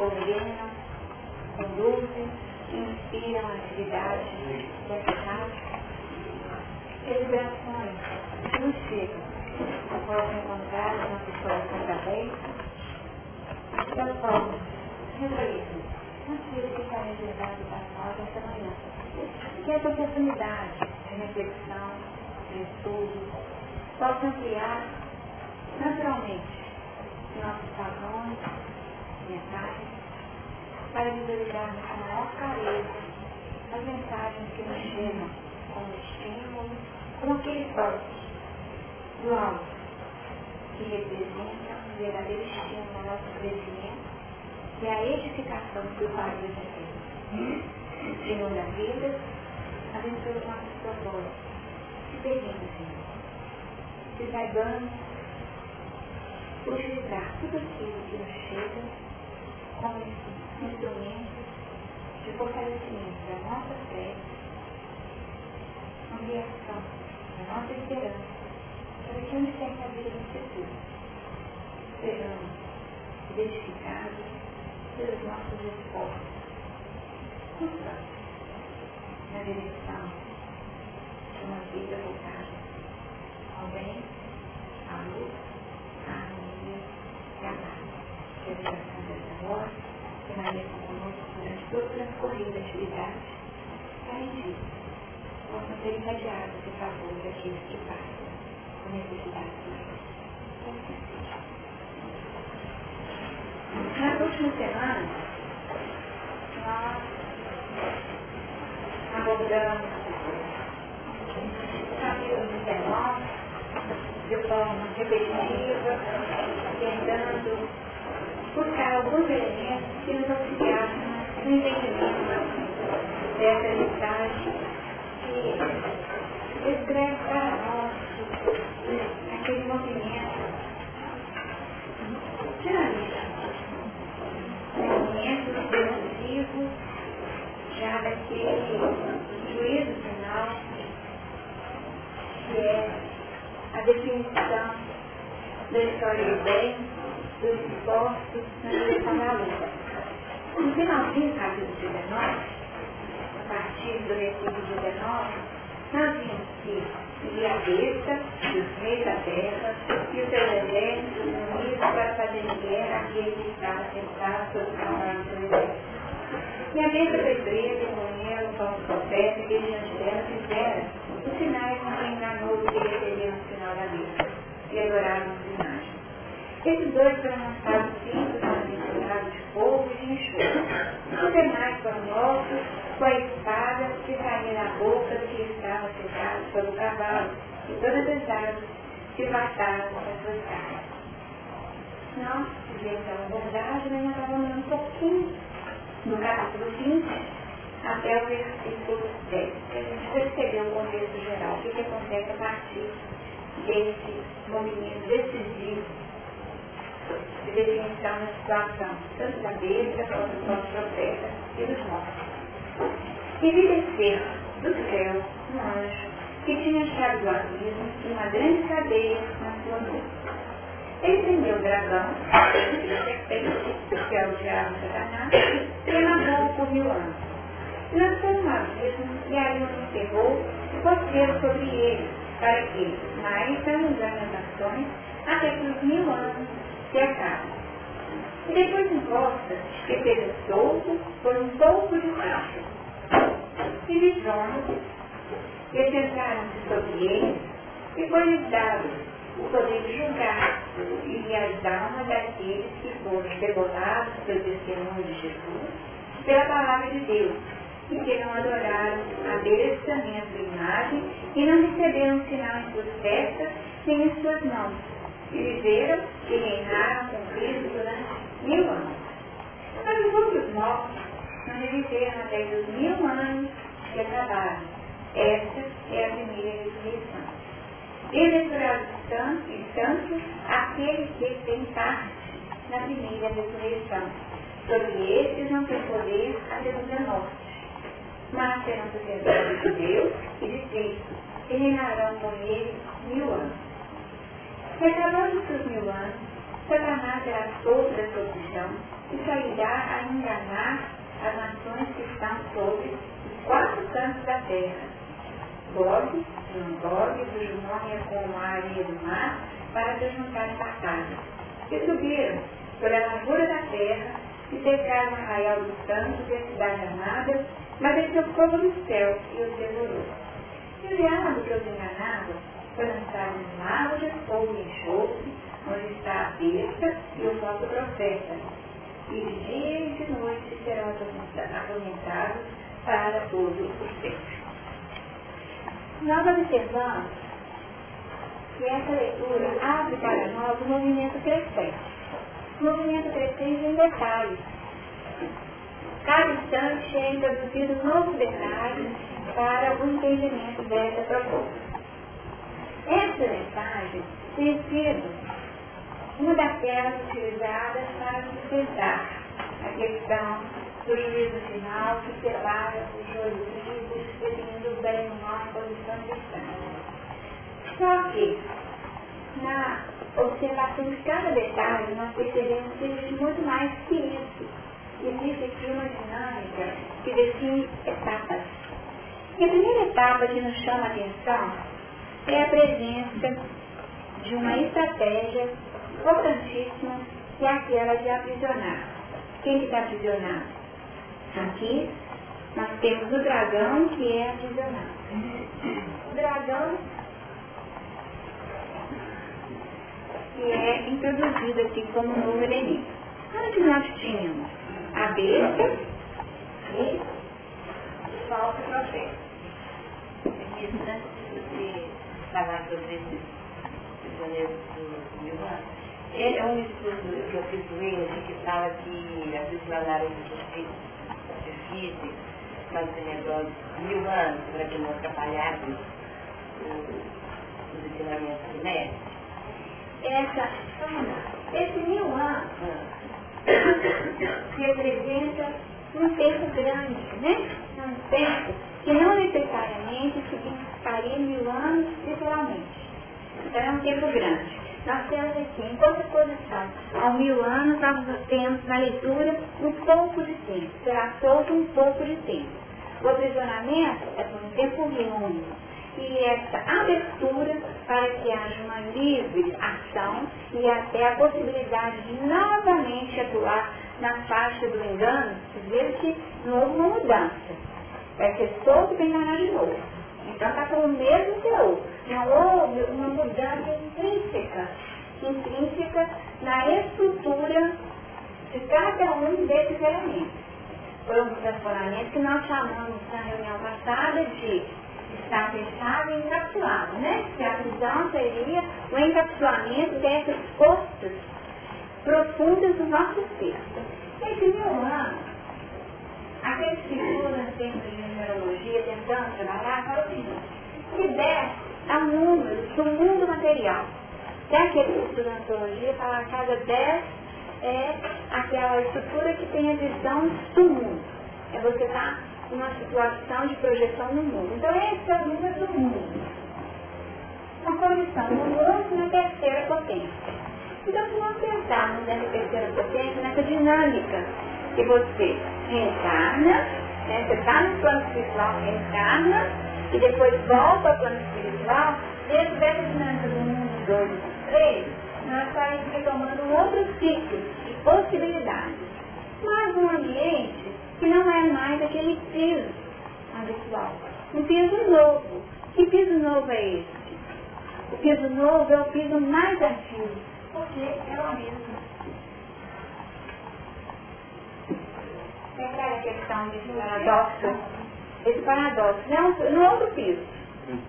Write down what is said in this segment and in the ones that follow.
coordenam, conduzem, inspiram a atividade eficaz. Celebrações nos chegam, após encontrar nosso coração aberto, da forma, reflita, aquilo que está reservado para nós esta manhã. Que essa oportunidade de reflexão, de estudo, possa ampliar naturalmente nossos padrões mentais para visualizarmos com maior clareza as mensagens que nos chegam como estímulo, como aquele toque do alto que representa um verdadeiro estímulo ao nosso crescimento e a edificação do Pai de Deus. Senhor da vida, abençoa os nossos propósitos. Se permita, Senhor, que saibamos utilizar tudo aquilo que nos chega como instrumento de fortalecimento da nossa fé, ampliação da nossa esperança, para que onde que a vida nos segure, sejamos identificados pelos nossos esforços, constantes, na direção de uma vida voltada ao bem, à luz, à harmonia e à paz. Que hora permaneça conosco durante todo o transcorrer da atividade, que a gente possa ser irradiados em favor daqueles que passam com necessidade de Deus. Nas últimas semanas, nós abordamos o capítulo 19 de forma repetitiva, tentando buscar alguns elementos que nos auxiliassem no entendimento dessa mensagem que descreve para nós aquele movimento dinamista, movimento decisivo já daquele juízo final que é a definição da história do bem, dos esforços na direção da. No finalzinho do capítulo 19, a partir do versículo 19, nós vimos que e a besta, e os reis da terra, e os seus exércitos unidos para fazer guerra àquele que estava sentado sobre o cavalo do exército. E a besta foi presa com ela, com o profeta que diante dela fizera os sinais com que enganou que receberam o sinal da besta e adoraram as imagens. Esses dois foram lançados cintos misturados de fogo e de enxofre. Os demais foram mortos com a espada que saía da boca que estava sentado sobre o cavalo e todas as aves que passaram as suas carnes. Nós fizemos a abordagem, mas nós estávamos um pouquinho no capítulo 20 até o versículo 10, que a gente percebeu o contexto geral, o que, que acontece a partir desse movimento decisivo de definição da situação, tanto da besta quanto do nosso profeta e dos mortos. E descer do céu um anjo que tinha chave do abismo e uma grande cadeia na sua mão. Ele prendeu o dragão, a serpente, que é o diabo Satanás, e amarrou por mil anos. Lançou um abismo e ali o enterrou e pôs sobre ele, para que, mais não engane as nações, até que os mil anos se acabam. E depois encosta que seja solto por um pouco de tempo. E visões, e sentaram-se sobre ele, e foi-lhes dado o poder de julgar e as almas daqueles que foram debolados pelo testemunho de Jesus, pela palavra de Deus, e que não adoraram a besta nem a sua imagem, e não receberam sinal em suas testas, nem em suas mãos, e viveram e reinaram com Cristo durante mil anos. Mas os outros mortos não reviveram até os mil anos que acabaram. Esta é a primeira ressurreição. Bem-aventurados tanto aqueles que têm parte na primeira ressurreição. Sobre estes não tem poder a segunda morte, mas serão sacerdotes de Deus e de Cristo, e reinarão com ele mil anos. Acabando os seus mil anos, Satanás solto da prisão e sairá a enganar as nações que estão sobre os quatro cantos da terra. Gog, Gog, cujo nome é como a areia do mar, para se em batalha. E subiram pela largura da terra e cercaram o arraial dos santos e a cidade amada, mas desceu fogo do céu e os devorou. E o diabo que os enganava foi lançado no mar de fogo e enxofre, onde está a besta e o falso profeta. E de dia e de noite serão atormentados para todo o sempre. Nós observamos que essa leitura abre para nós o movimento crescente. O movimento crescente em detalhes. Cada instante é introduzido novos detalhes para o entendimento dessa proposta. Essa mensagem tem sido uma daquelas utilizadas para sustentar a questão do juízo final que separa os dois livros, definindo o bem e o mal em posição distante. Só que, na observação de cada detalhe, nós percebemos que existe muito mais que isso. Existe aqui uma dinâmica que define etapas. E a primeira etapa que nos chama a atenção é a presença de uma estratégia importantíssima, que é aquela de aprisionar. Quem está aprisionado? Aqui nós temos o dragão que é aprisionado. O dragão que é introduzido aqui como novo elemento. Antes nós tínhamos a besta e o falso profeta. Antes de falar sobre esses prisioneiros do Milano, ele é um estudo que eu fiz com ele, que fala que aprisionaram os físicos, mantenedores mil anos para que não atrapalhassem os ensinamentos do mestre. Essa, esse mil anos representa um tempo grande, né? Um tempo que não necessariamente significaria mil anos literalmente. Então é um tempo grande. Nós temos aqui, em toda posição, há mil anos, nós temos na leitura um pouco de tempo. Será todo um pouco de tempo. O aprisionamento é por um tempo único. E essa abertura para que haja uma livre ação e até a possibilidade de novamente atuar na faixa do engano, ver que não houve uma mudança. Vai ser e enganar de novo. Então está com o mesmo teor. Não houve uma mudança intrínseca, intrínseca na estrutura de cada um desses elementos. Foi um transformamento que nós chamamos na reunião passada de estar fechado e encapsulado, né? Que a prisão seria o encapsulamento dessas forças profundas do nosso ser. Esse meu ano, aqueles que estudam tempo de numerologia, tentando trabalhar, falam o seguinte, se der a números do mundo material. Tem aquele que estuda antropologia, fala que cada 10 é aquela estrutura que tem a visão do mundo. É você estar tá numa situação de projeção no mundo. Então esse é o número do mundo. Uma posição no mundo na terceira potência. Então se nós pensarmos nessa terceira potência, nessa dinâmica que você reencarna, né, você está no plano espiritual, reencarna, e depois volta ao plano espiritual, dentro dessa dinâmica do mundo 2 e 3, nós estaremos retomando um outro ciclo de possibilidades. Mas um ambiente que não é mais aquele piso habitual. Um piso novo. Que piso novo é esse? O piso novo é o piso mais antigo, porque é o mesmo. Pegar a questão de paradoxo esse paradoxo. Não, não é outro piso,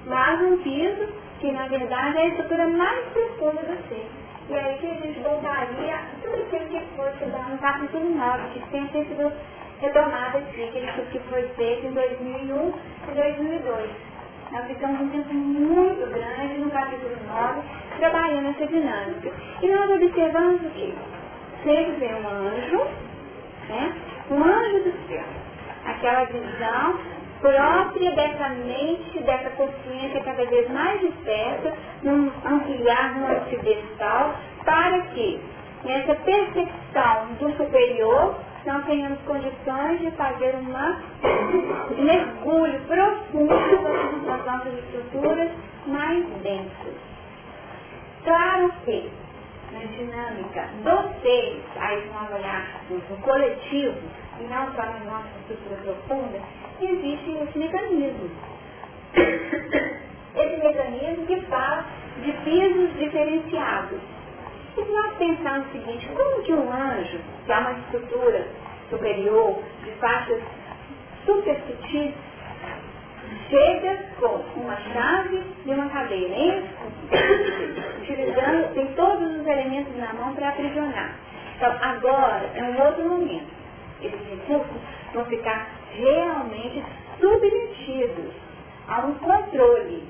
mas um piso que na verdade é a estrutura mais profunda do ser. E aí que a gente voltaria tudo aquilo que foi estudado no capítulo 9, que sempre tem sido retomado aqui, aquele que foi feito em 2001 e 2002. Nós ficamos um tempo muito grande no capítulo 9, trabalhando essa dinâmica. E nós observamos o quê? Sempre vem um anjo, né? Um anjo do céu. Aquela visão própria dessa mente, dessa consciência cada vez mais esperta, num ampliar, num pedestal, para que nessa percepção do superior, nós tenhamos condições de fazer um mergulho profundo nas nossas estruturas mais densas. Claro que, na dinâmica dos seres, aí nós olharmos no coletivo, não só na nossa estrutura profunda, existe esse mecanismo. Esse mecanismo que fala de pisos diferenciados. E se nós pensarmos o seguinte, como que um anjo, que é uma estrutura superior, de faixas super sutis, chega com uma chave e uma cadeira, hein? utilizando, tem todos os elementos na mão para aprisionar. Então, agora é um outro momento. Esses recursos vão ficar realmente submetidos a um controle.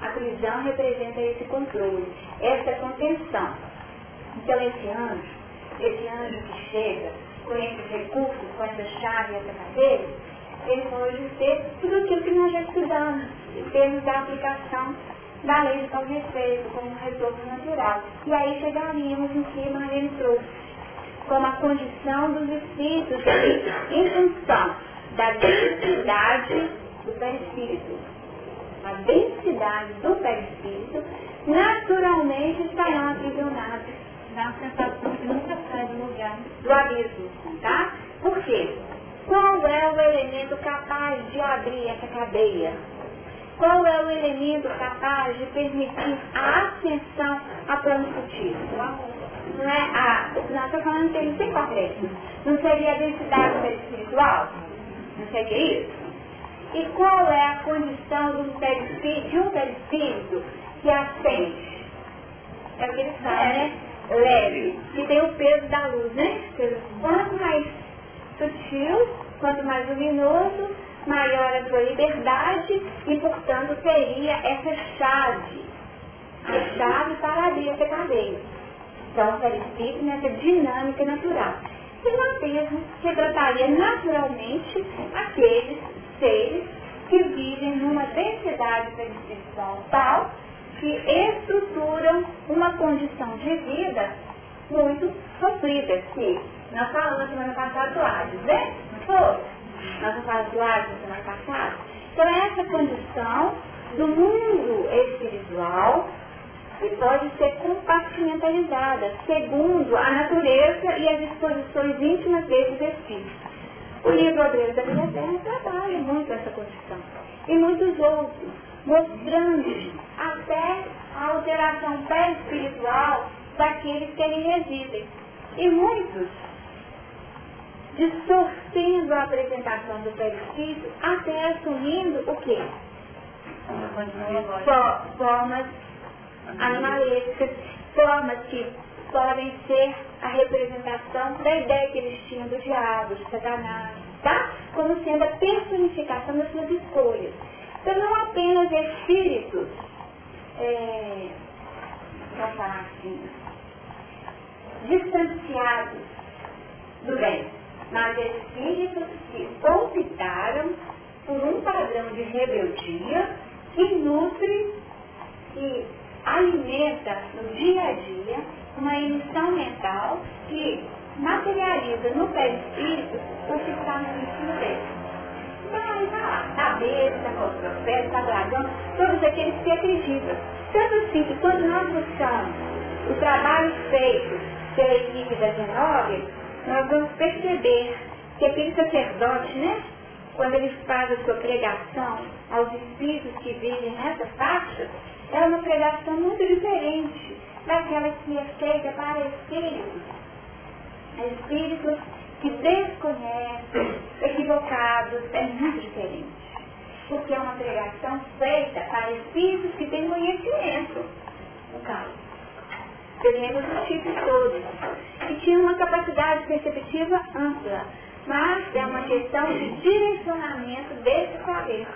A prisão representa esse controle, essa contenção. Então esse anjo, esse anjo que chega com esses recursos, com essa chave essa cadeira, ele pode ter tudo aquilo que nós já estudamos, em termos da aplicação da lei de e como retorno natural. E aí chegaríamos em que Marlene trouxe, como a condição dos espíritos em função da densidade do perispírito. A densidade do perispírito naturalmente estarão aprisionados na sensação que nunca sai do lugar do abismo, tá? Por quê? Qual é o elemento capaz de abrir essa cadeia? Qual é o elemento capaz de permitir a ascensão a plano sutil? Não é a. Não, estou falando em termos bem complexos. Não seria a densidade do espiritual? Não seria isso? E qual é a condição de um perispírito, de um que ascende? É o que ele fala, né? Leve, que tem o peso da luz, né? Quanto mais sutil, quanto mais luminoso, maior a sua liberdade e, portanto, seria essa chave, a chave para abrir essa cadeia. Então, o perispírito nessa dinâmica natural. E nós mesmo retrataria naturalmente aqueles seres que vivem numa densidade perispiritual tal que estruturam uma condição de vida muito sofrida, que nós falamos semana passada do Hades, né? Não foi? Nós falamos do Hades semana passada? Então essa condição do mundo espiritual e pode ser compartimentalizada segundo a natureza e as disposições íntimas desses espíritos. O livro Obreiro da Vida Terra trabalha muito essa condição. E muitos outros, mostrando até a alteração pré-espiritual daqueles que ali residem. E muitos distorcendo a apresentação do perispírito, até assumindo o quê? Formas animalescas, formas que podem ser a representação da ideia que eles tinham do diabo, de Satanás, tá? Como sendo a personificação das suas escolhas. Então não apenas espíritos, é, vamos falar assim, distanciados do bem, mas espíritos que optaram por um padrão de rebeldia que nutre e alimenta no dia a dia uma emissão mental que materializa no perispírito o que está no íntimo dele. Aí está lá, está besta, o profeta, está todos aqueles que acreditam. Tanto assim que quando nós buscamos o trabalho feito pela equipe da Genóvia, nós vamos perceber que aquele sacerdote, né, quando ele faz a sua pregação aos espíritos que vivem nessa faixa, é uma pregação muito diferente daquela que é feita para espíritos. Espíritos que desconhecem, equivocados, é muito diferente. Porque é uma pregação feita para espíritos que têm conhecimento, no caso. Devemos os tipos todos. E tinha uma capacidade perceptiva ampla. Mas é uma questão de direcionamento desse saber.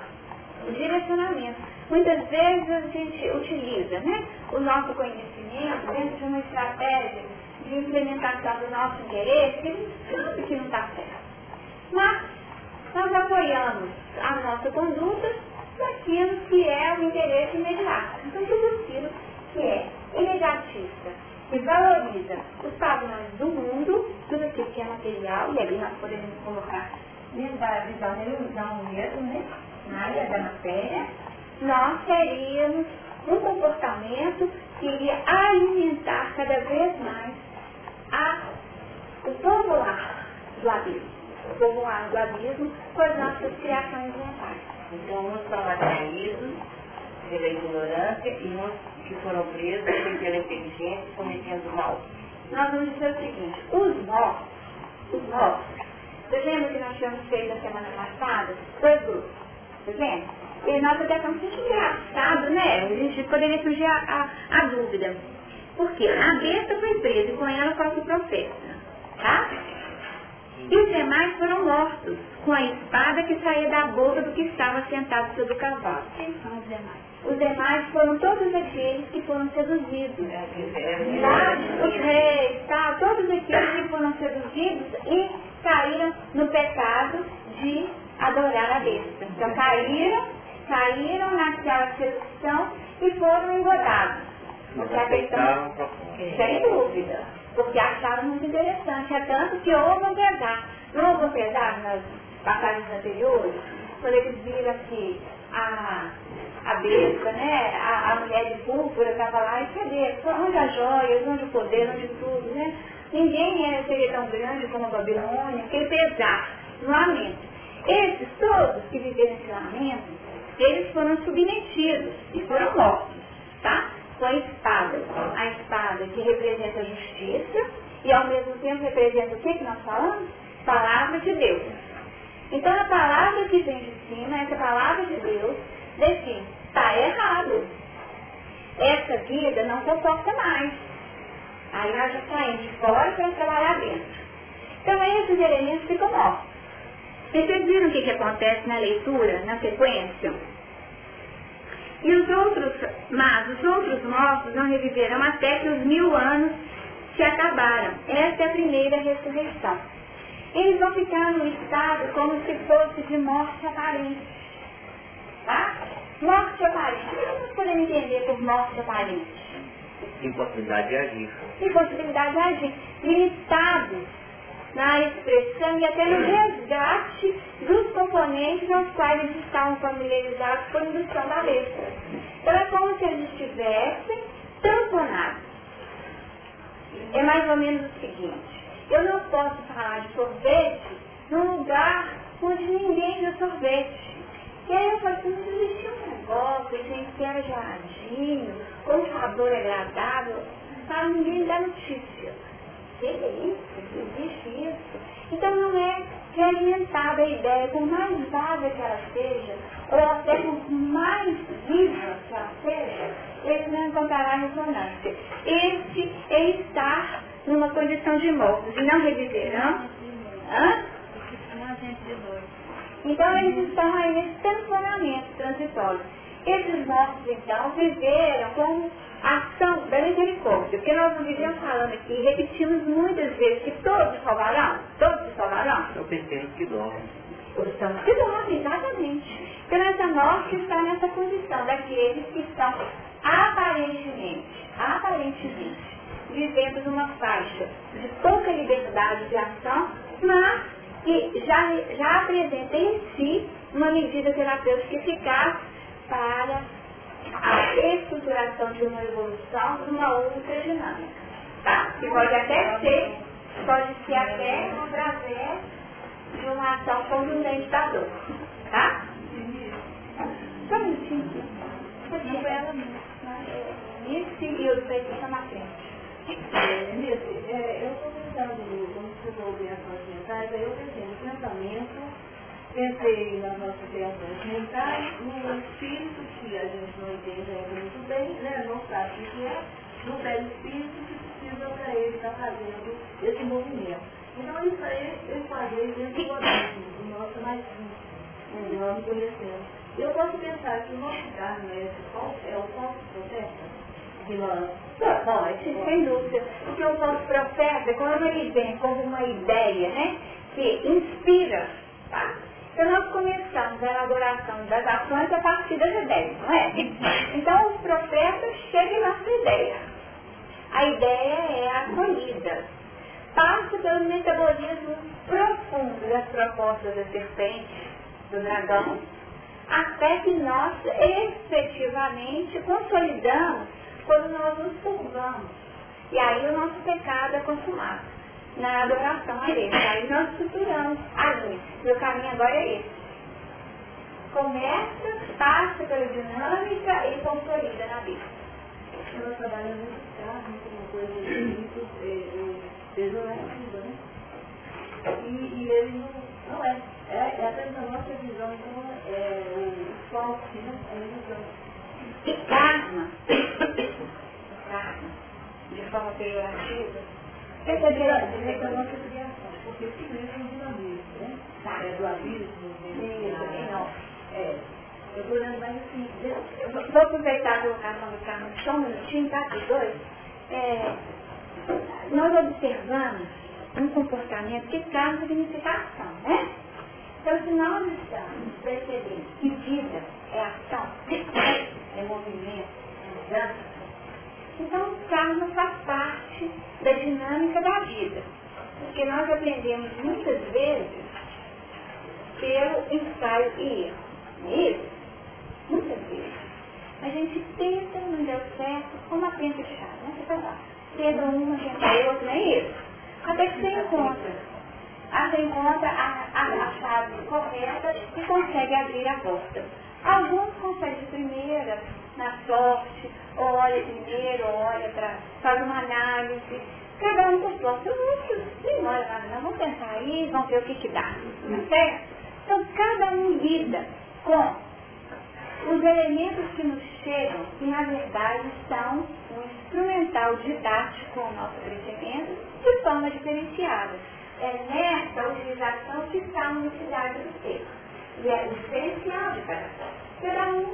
Direcionamento. Muitas vezes a gente utiliza né, o nosso conhecimento dentro de uma estratégia de implementação do nosso interesse, que sabe que não está certo. Mas nós apoiamos a nossa conduta naquilo que é o interesse imediato. Então tudo aquilo que é imediatista que valoriza os padrões do mundo, tudo aquilo que é material, e ali nós podemos colocar dentro da visão da ilusão mesmo, né? Na área da matéria, nós teríamos um comportamento que iria alimentar cada vez mais a, o povoar do abismo, o povoar do abismo com as nossas criações mentais. Então, uns são atraídos pela ignorância e uns que foram presos pela inteligência cometendo mal. Nós vamos dizer o seguinte, os mortos, os mortos, você lembra que nós tínhamos feito a semana passada? Dois grupos, você lembra? E nós até estamos muito engraçado, né? A gente poderia surgir a, a, a dúvida. Por quê? A besta foi presa e com ela qual o profeta, tá? E os demais foram mortos com a espada que saía da boca do que estava sentado sobre o cavalo. Quem são os demais? Os demais foram todos aqueles que foram seduzidos. Tá? Os reis, tá? todos aqueles que foram seduzidos e caíram no pecado de adorar a besta. Então caíram, caíram naquela sedução e foram engordados. Porque a questão, sem dúvida, porque acharam muito interessante, é tanto que houve um pesar. Não houve um pesar nas passagens anteriores, quando eles viram que a a besta, né? A, a mulher de púrpura estava lá e cadê? Onde as joias, onde o poder, onde tudo, né? Ninguém era, seria tão grande como a Babilônia, aquele pesar, no lamento. Esses todos que viveram esse lamento, eles foram submetidos e foram mortos, tá? Com a espada. A espada que representa a justiça e ao mesmo tempo representa o que, que nós falamos? Palavra de Deus. Então a palavra que vem de cima, essa palavra de Deus, define Está errado. Essa vida não comporta mais. Aí nós já saímos de fora para trabalhar dentro. Então esses elementos ficam mortos. Vocês viram o que, que acontece na leitura, na sequência? E os outros, mas os outros mortos não reviverão até que os mil anos se acabaram. Esta é a primeira ressurreição. Eles vão ficar no estado como se fosse de morte aparente. Tá? Morte aparente. O que nós podemos entender por morte aparente? Impossibilidade de agir. Impossibilidade de agir. Limitados na expressão e até no resgate dos componentes aos quais eles estavam familiarizados por indução da letra. Então é como se eles estivessem tamponados. É mais ou menos o seguinte, eu não posso falar de sorvete num lugar onde ninguém deu sorvete. E aí eu falei assim, não existia um negócio, gente, era geladinho, com um sabor agradável, para ninguém dar notícia. Que é isso? Existe isso. Então não é que é a ideia, por mais vaga que ela seja, ou até por mais viva que ela seja, esse não encontrará ressonância. Esse é estar numa condição de mortos e não reviverão. Hã? Então eles estão aí nesse tensionamento transitório. Esses mortos, então, viveram com ação da misericórdia. Porque nós não vivemos falando aqui, repetimos muitas vezes que todos salvarão, todos se salvarão. São pequenos que dormem. Os santos que dormem, exatamente. Então essa morte está nessa condição daqueles que estão aparentemente, aparentemente, vivendo numa faixa de pouca liberdade de ação, mas que já, já apresenta em si uma medida terapêutica eficaz para a estruturação de uma evolução numa outra dinâmica. Tá? Que pode até ser, pode ser até através de uma ação contundente da dor. Tá? Só um minutinho. Não ela Isso e os dois estão na frente. É, eu estou pensando, quando você de ações mentais, aí eu pensei no pensamento, pensei nas nossas reações mentais, no espírito que a gente não entende ainda muito bem, né, não sabe o que é, no belo espírito que precisa para ele estar fazendo esse movimento. Então isso aí eu falei dentro do organismo, do nosso mais íntimo, nós conhecemos. Eu posso pensar que o nosso carro é, é o falso profeta, Pode, sem dúvida. Porque o falso profeta, quando ele vem como uma ideia, né, que inspira, tá? Então nós começamos a elaboração das ações a partir das ideias, não é? Então os profetas chegam na sua ideia. A ideia é acolhida. Passa pelo metabolismo profundo das propostas da serpente, do dragão, até que nós efetivamente consolidamos quando nós nos curvamos. E aí o nosso pecado é consumado na adoração a Deus. Aí nós estruturamos a linha. Meu caminho agora é esse. Começa, passa pela dinâmica e consolida na vida. Nós trabalhamos muito carro, uma coisa muito pejorativa, né? E, e ele não, não é. É, é apenas a nossa visão, então é o falso, né? É a visão. Karma, karma, de forma pejorativa, essa é a nossa criação, porque se mesmo é um dinamismo, né? É do abismo, não. É. Eu estou olhando assim. Eu vou vou aproveitar a colocação do carro só um minutinho, tá? Os dois. É, nós observamos um comportamento que traz significa ação, né? Então, se nós estamos percebendo que vida é ação, é movimento, é mudança, então karma faz parte da dinâmica da vida. Porque nós aprendemos muitas vezes pelo ensaio e erro. Não é isso? Muitas vezes. A gente tenta, não deu certo, como a tenta de chá, né? Você lá. Tenta uma, tenta outra, não é isso? Até que você encontra. Ah, você encontra a, a, a chave correta e consegue abrir a porta. Alguns conseguem de primeira, na sorte, ou olha primeiro, ou olha para, faz uma análise. Cada um com sua outros não olha nada, não. Vamos pensar aí, vamos ver o que que dá. Tá certo? Então, cada um lida com os elementos que nos chegam, que na verdade são um instrumental didático com o nosso crescimento, de forma diferenciada. É nessa utilização que está a unicidade do ser. E é o diferencial de cada um. Cada um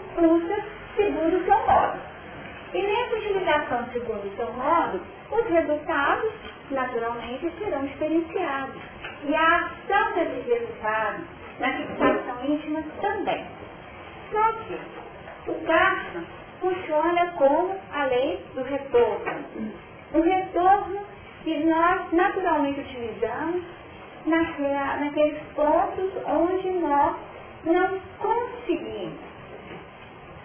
segundo o seu modo. E nessa utilização segundo o seu modo, os resultados, naturalmente, serão diferenciados. E a ação desses resultados na fixação íntima também. Só que o karma funciona como a lei do retorno. O retorno que nós naturalmente utilizamos naqueles pontos onde nós não conseguimos,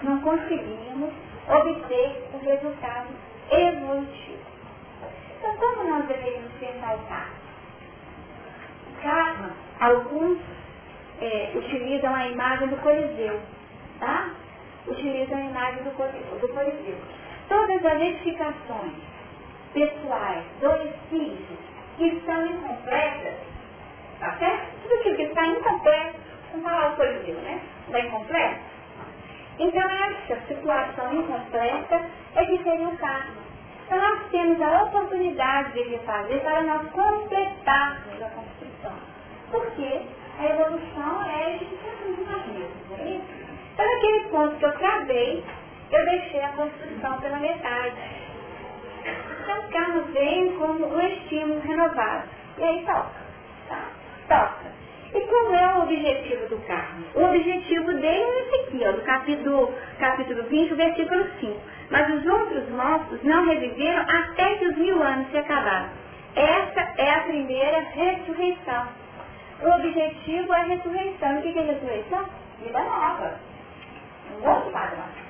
não conseguimos obter o resultado evolutivo. Então, como nós deveríamos pensar o karma? Karma, alguns é, utilizam a imagem do Coliseu, tá? Utilizam a imagem do Coliseu. Do coliseu. Todas as edificações pessoais do espírito que estão incompletas, tá certo? Tudo aquilo que está incompleto, vamos falar o Coliseu, né? Está incompleto? Então essa situação incompleta é que seria o karma. Então nós temos a oportunidade de refazer para nós completarmos a construção. Por quê? a evolução é de não é isso? Então, naquele ponto que eu travei, eu deixei a construção pela metade. Então, o carro vem como um estímulo renovado. E aí toca. Tá? Toca. E qual é o objetivo do carro? O objetivo dele é esse aqui, ó, do capítulo, capítulo 20, versículo 5. Mas os outros mortos não reviveram até que os mil anos se acabaram. Essa é a primeira ressurreição. O objetivo é a ressurreição. O que é ressurreição? Vida nova. Um outro padrão.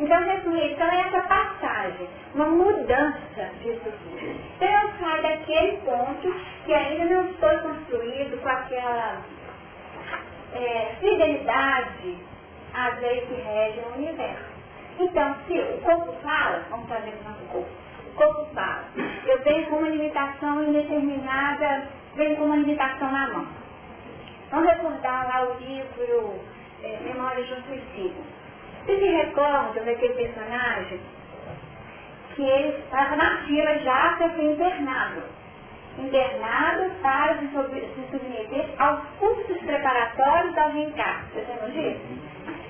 Então, a ressurreição é essa passagem, uma mudança disso tudo. Então, eu saio daquele ponto que ainda não foi construído com aquela é, fidelidade às leis que regem o universo. Então, se o corpo fala, vamos fazer com o nosso corpo. O corpo fala. Eu venho com uma limitação indeterminada vem com uma limitação na mão. Vamos recordar lá o livro é, Memórias de um Suicídio. Você se recorda daquele personagem que ele estava na fila já para ser internado. Internado para se, submeter aos cursos preparatórios ao reencarno. Você lembra disso?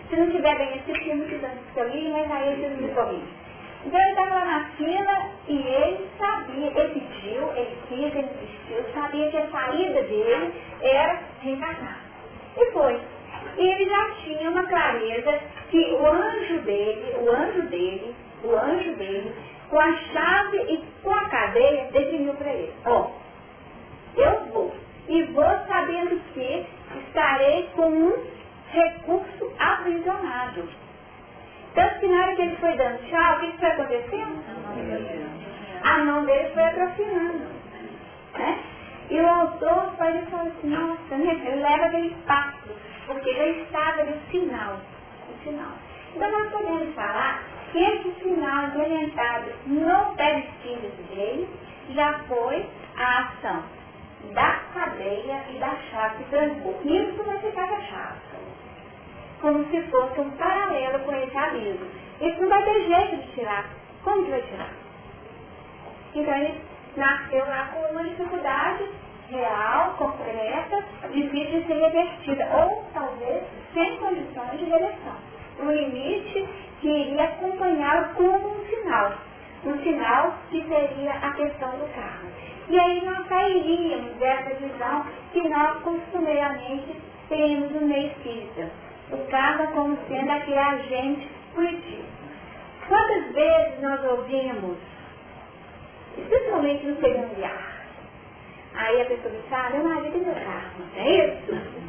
Se não tiver bem filme, que eu li, mas aí vocês me corrigem. Então ele estava lá na fila e ele sabia, ele pediu, ele quis, ele insistiu, sabia que a saída dele era reencarnar. E foi. E ele já tinha uma clareza que o anjo dele, o anjo dele, o anjo dele, com a chave e com a cadeia, definiu para ele, ó, eu vou, e vou sabendo que estarei com um recurso aprisionado. Tanto que na hora que ele foi dando tchau, o que, foi acontecendo? A mão dele foi atrofinando. Né? E o autor foi e falou assim, nossa, né? ele leva aquele passo, porque já estava no sinal. O sinal. Então nós podemos falar que esse sinal orientado no perispírito dele já foi a ação da cadeia e da chave que trancou. Isso vai ficar chave. Como se fosse um paralelo com esse aviso. Isso não vai ter jeito de tirar. Como que vai tirar? Então ele nasceu lá com uma dificuldade real, concreta, difícil de ser revertida, ou talvez sem condições de reversão. Um limite que iria acompanhá-lo como um sinal. Um sinal que seria a questão do karma. E aí nós sairíamos dessa visão que nós costumeiramente temos no meio espírita. O karma como sendo aquele agente punitivo. Quantas vezes nós ouvimos, especialmente no segundo ar, aí a pessoa diz, ah, meu marido é meu karma, é isso?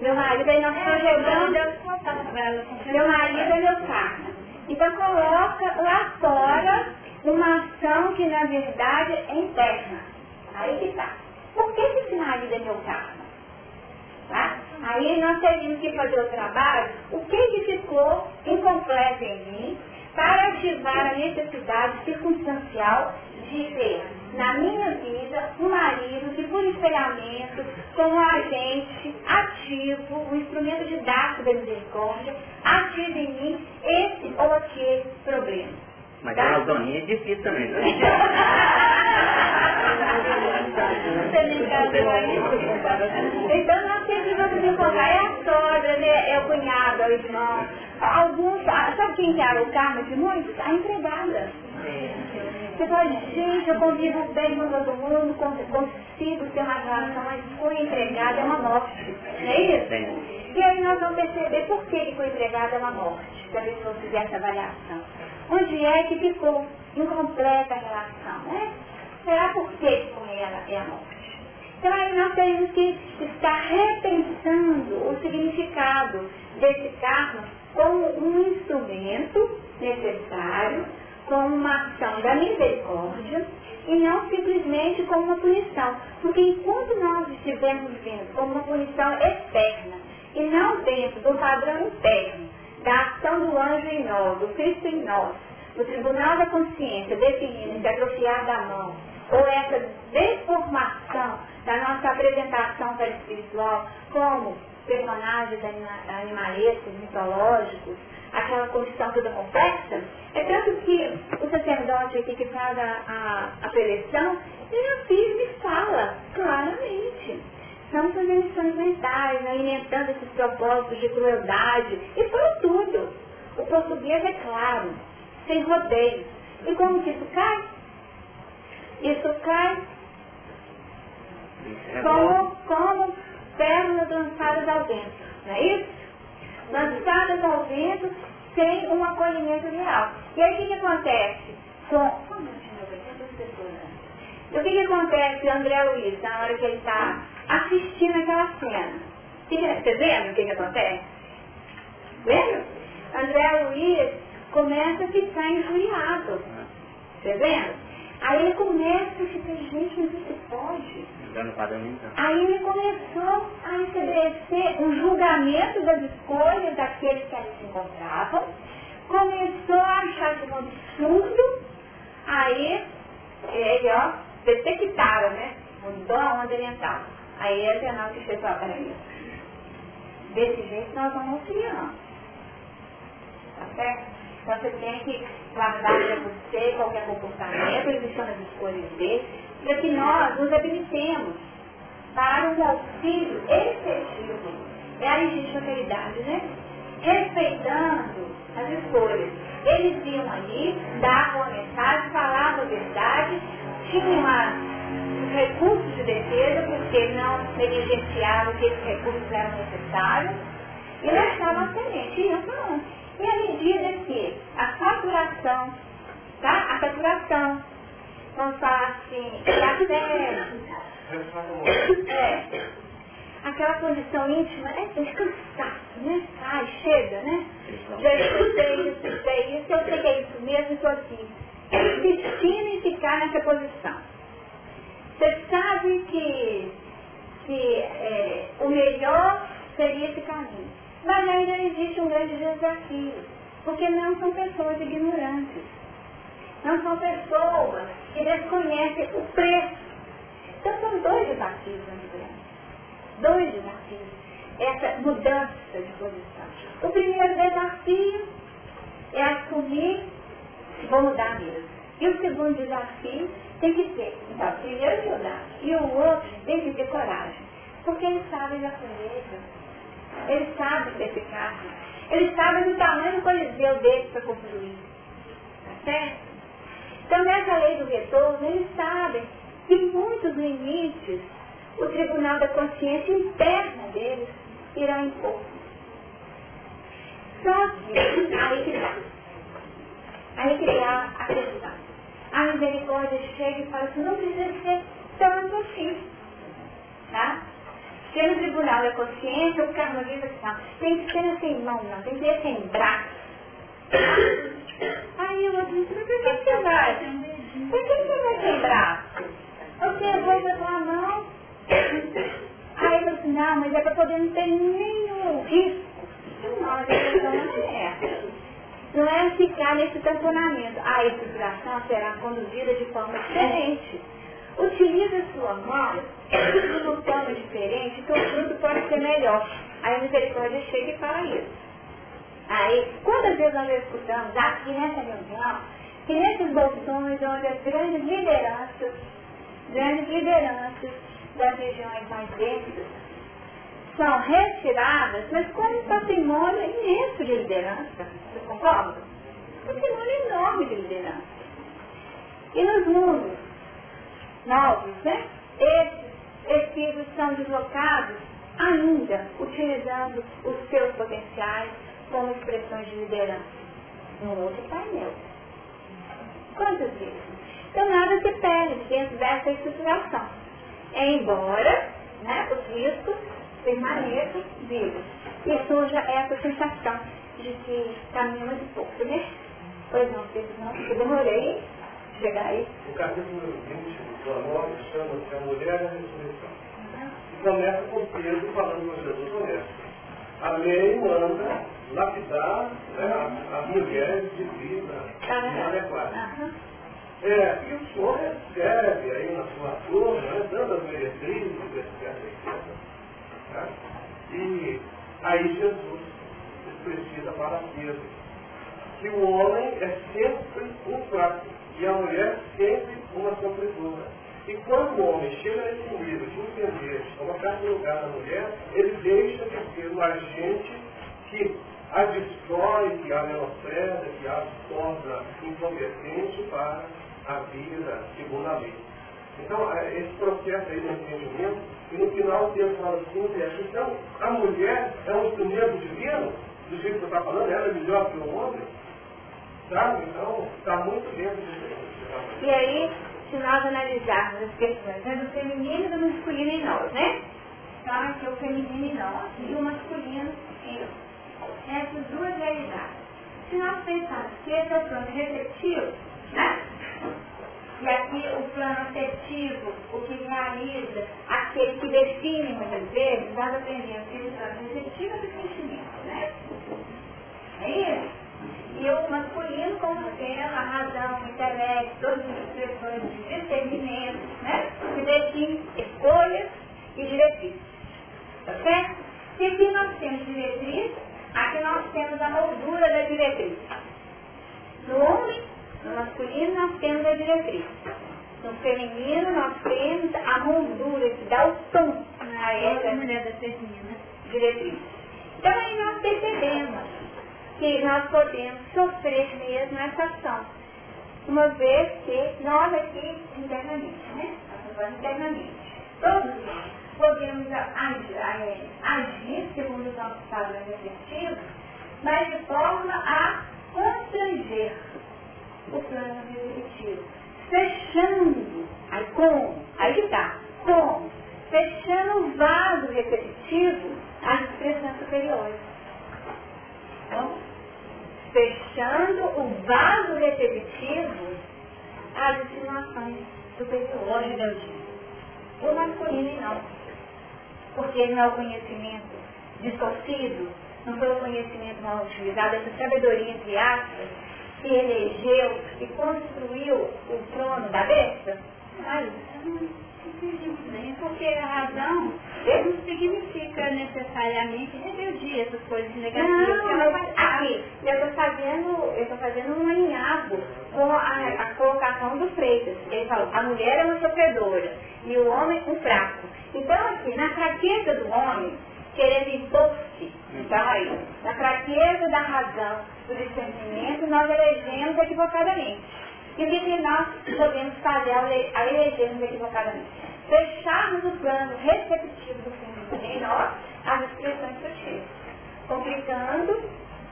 Meu marido, aí nós estamos jogando, meu marido é meu karma. Então coloca lá fora uma ação que na verdade é interna. Aí que está. Por que esse marido é meu karma? Tá? Aí nós teríamos que fazer o trabalho, o que, que ficou incompleto em mim para ativar a necessidade circunstancial de ter na minha vida um marido que por espelhamento, como agente ativo, um instrumento didático da misericórdia, ativa em mim esse ou aquele problema. Mas tá? a Aldoninha é difícil também, né? então nós vamos encontrar, é a sogra, né? é o cunhado, é o irmão. Alguns, sabe quem que era o karma de muitos? A empregada. Você fala, gente, eu convivo bem com todo mundo, consigo ter uma relação, mas fui empregada é uma morte. Não é isso? E aí nós vamos perceber por que, foi empregada é uma morte, se a pessoa fizer essa avaliação. Onde é que ficou incompleta a relação, né? Será por que com ela é a morte? Então aí nós temos que estar repensando o significado desse karma como um instrumento necessário, como uma ação da misericórdia e não simplesmente como uma punição. Porque enquanto nós estivermos vendo como uma punição externa e não dentro do padrão interno, da ação do anjo em nós, do Cristo em nós, do tribunal da consciência definindo se atrofiar da mão, ou essa deformação da nossa apresentação espiritual como personagens animalescos, mitológicos, aquela condição toda complexa, é tanto que o sacerdote aqui que faz a, a, a preleção, ele afirma e fala claramente são convenções mentais, alimentando esses propósitos de crueldade. E foi tudo. O português é claro, sem rodeios. E como que isso cai? Isso cai como, como pérolas lançadas ao vento. Não é isso? Lançadas ao vento sem um acolhimento real. E aí o que, que acontece? Com... O que, que acontece, André Luiz, na hora que ele está assistindo aquela cena. Você vendo o que, que acontece? Vendo? André Luiz começa a ficar injuriado. Você vendo? Aí ele começa a ficar, gente, mas isso pode? Aí ele começou a estabelecer um julgamento das escolhas daqueles que ali se encontravam, começou a achar de um absurdo, aí ele, ó, detectaram, né? Mudou a onda oriental. Aí é a que fez, ó, peraí. Desse jeito nós vamos criando. Tá certo? Então você tem que guardar para você qualquer comportamento, ele nas escolhas dele, para que nós nos habilitemos para um auxílio efetivo. É a legítima caridade, né? Respeitando as escolhas. Eles iam ali, davam a mensagem, falavam a verdade, tinham uma recursos de defesa, porque não negligenciaram que esses recursos eram necessários, e lançavam a semente, iam para? E à medida que a faturação Tá? A saturação. Falar assim, é, é, aquela condição íntima é de cansaço, né? Ai, chega, né? Já escutei, já escutei isso, eu sei que é isso mesmo, estou assim. Destina em ficar nessa posição. Você sabe que, que é, o melhor seria esse caminho. Mas ainda existe um grande desafio, porque não são pessoas ignorantes. Não são pessoas que desconhecem o preço. Então são dois desafios muito grandes. Dois desafios. Essa mudança de posição. O primeiro desafio é assumir, vou mudar mesmo. E o segundo desafio tem que ter, então, primeiro mudar. E o outro tem que ter coragem. Porque eles sabem da colheita. Eles sabem da eficácia. Eles sabem do tamanho do coliseu deles para construir. Tá certo? Então, nessa lei do retorno, eles sabem que muitos limites o tribunal da consciência interna deles irá impor. Só que aí que está. Aí que está a questão. A misericórdia chega e fala assim, não precisa ser tanto assim. Tá? Se no tribunal da consciência, o karma diz assim, tem que ser sem mão, não, tem que ser sem braço. Aí eu disse, mas por que você vai? Por que você vai sem? Você vai com a mão. Aí eu disse, não, mas é para poder não ter nenhum risco. Não, não é. Não é ficar nesse tamponamento. A estruturação será conduzida de forma diferente. Utilize sua mão de uma forma diferente, que o fruto pode ser melhor. Aí a misericórdia chega e fala isso. Aí, quantas vezes nós escutamos aqui nessa reunião, que nesses bolsões onde as grandes lideranças, grandes lideranças das regiões mais densas, são retiradas, mas com um patrimônio imenso de liderança. Você concorda? Patrimônio enorme de liderança. E nos mundos novos, né? Esses espíritos são deslocados ainda utilizando os seus potenciais, como expressões de liderança. Um outro painel. Quantas vezes? Então nada se perde dentro dessa estruturação. Embora né, os riscos permaneçam vivos. E surja essa sensação de que caminha muito pouco, né? Pois não, não, porque demorei chegar aí. O capítulo 20 do Amor chama-se A Mulher da Ressurreição. E começa com Pedro falando com Jesus honesto. A lei manda lapidar né, as mulheres de vida inadequada. É, e o senhor recebe aí na sua turma, né, dando as diretrizes, etc, etc. E aí Jesus precisa para Pedro que o homem é sempre um fraco e a mulher sempre uma sofredora. E quando o homem chega nesse nível de entender, de colocar no lugar da mulher, ele deixa de ser um agente que a destrói, que a menospreza, que a torna incompetente para a vida segundo a lei. Então, é, esse processo aí do entendimento, e no final o texto fala assim, então, a mulher é um instrumento divino, do jeito que você está falando, ela é melhor que o homem, sabe? Então, está muito dentro disso. E aí, se nós analisarmos as questões né, do feminino e do masculino em nós, né? Então, aqui é o feminino em nós e o masculino em nós essas duas realidades. Se nós pensarmos que esse é o plano receptivo, né? E aqui o plano afetivo, o que realiza, aquele que define muitas vezes, nós aprendemos que o plano receptivo é do sentimento, né? É isso? E o masculino como sendo a razão, o intelecto, todas as expressões de discernimento, né? Que define escolhas e diretrizes. Tá certo? E aqui nós temos diretrizes Aqui nós temos a moldura da diretriz. No homem, no masculino, nós temos a diretriz. No feminino, nós temos a moldura que dá o tom a essa mulher da feminina diretriz. Então aí nós percebemos que nós podemos sofrer mesmo essa ação. Uma vez que nós aqui internamente, né? Internamente. Todos nós podemos agir, agir segundo os nossos padrões efetivos, mas de forma a constranger o plano repetitivo. Fechando, aí como? Aí que tá, como? Fechando o vaso repetitivo às expressões superiores. Fechando o vaso repetitivo às insinuações superiores. O masculino não. Porque não é o conhecimento distorcido, não foi o conhecimento mal utilizado, essa sabedoria entre aspas, que elegeu e construiu o trono da besta? Mas porque a razão não significa necessariamente rebeldia, essas coisas negativas. Não, aqui, eu estou fazendo, eu fazendo um alinhavo com a, a colocação do Freitas. Ele falou, a mulher é uma sofredora e o homem um fraco. Então, aqui, na fraqueza do homem, querendo impor-se, então aí, na fraqueza da razão, do discernimento, nós elegemos equivocadamente. E o que nós podemos fazer ao elegermos equivocadamente? Fecharmos o plano receptivo do fundo em nós as expressões sutis, complicando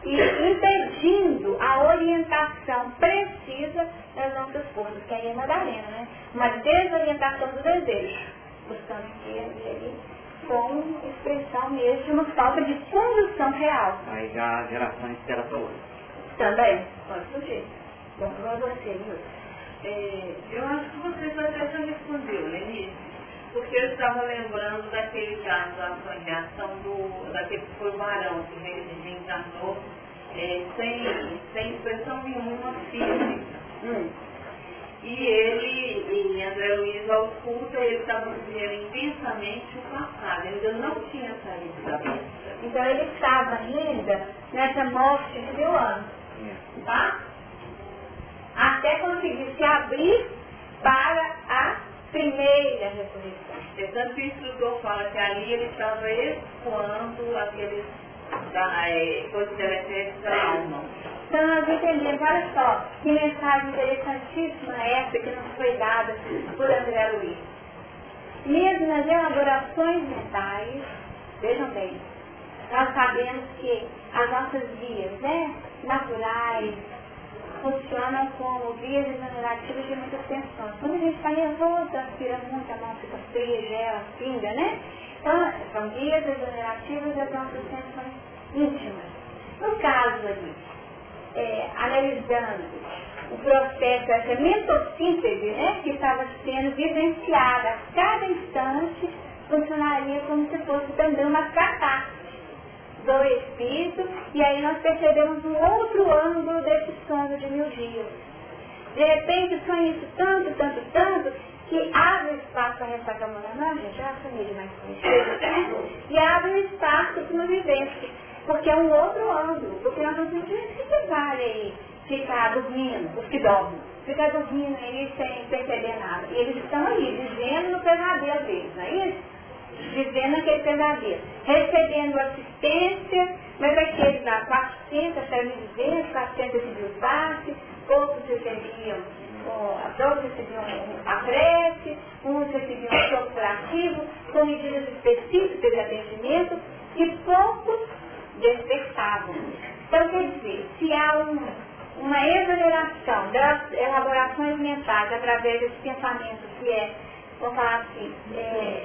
e impedindo a orientação precisa das nossas forças, que aí é Madalena, né? Uma desorientação do desejo, buscando que ele como expressão mesmo de uma falta de condução real. Aí já a geração espera para Também, pode surgir. Bom, para você, Nilson. É, eu acho que você até já respondeu, Lenise, porque eu estava lembrando daquele caso, a sonhação do, daquele que foi o barão, que reencarnou é, sem, sem expressão nenhuma física. Hum. E ele, em André Luiz Ausculta, ele estava vivendo intensamente o passado, ele ainda não tinha saído da vida. Então ele estava ainda nessa morte de mil anos. Tá? Até conseguir se abrir para a primeira ressurreição. É tanto que o instrutor fala que ali ele estava expondo aqueles é, coisas teletéricas da alma. Então nós entendemos, olha só, que mensagem interessantíssima essa que nos foi dada por André Luiz. Mesmo nas elaborações mentais, vejam bem, nós sabemos que as nossas vias né, naturais, funcionam como vias exonerativas de muitas tensões. Quando a gente está nervoso, aspira muito, a mão fica fria, gela, pinga, né? Então, são vias exonerativas das nossas tensões íntimas. No caso ali, é, analisando o processo, essa mentossíntese, né, que estava sendo vivenciada a cada instante, funcionaria como se fosse também uma catástrofe do Espírito, e aí nós percebemos um outro ângulo desse sonho de mil dias. De repente sonha isso tanto, tanto, tanto, que abre espaço para ressaca moral. Não, gente, já assumi demais com E abre espaço para uma vivência. Porque é um outro ângulo. Porque nós não temos que vale aí ficar dormindo, os que dormem. Ficar dormindo aí sem perceber nada. E eles estão aí, vivendo no pesadelo deles, não é isso? Vivendo aquele pesadelo, recebendo assistência, mas aqueles lá, 400, 300, 400 recebiam passe, outros recebiam, outros recebiam a prece, uns recebiam um corporativo, com medidas específicas de atendimento, e poucos despertavam. Então, quer dizer, se há um, uma exoneração das elaborações mentais através desse pensamento que é, vamos falar assim, é,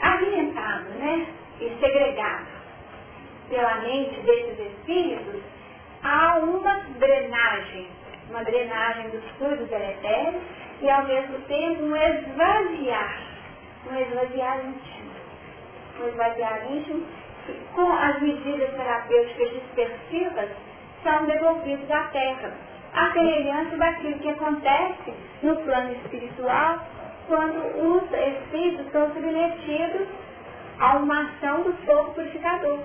alimentado né, e segregado pela mente desses espíritos, há uma drenagem, uma drenagem dos fluidos deletérios e ao mesmo tempo um esvaziar, um esvaziar íntimo. Um esvaziar íntimo que com as medidas terapêuticas dispersivas são devolvidos à Terra. A semelhança daquilo que acontece no plano espiritual quando os espíritos são submetidos a uma ação do fogo purificador.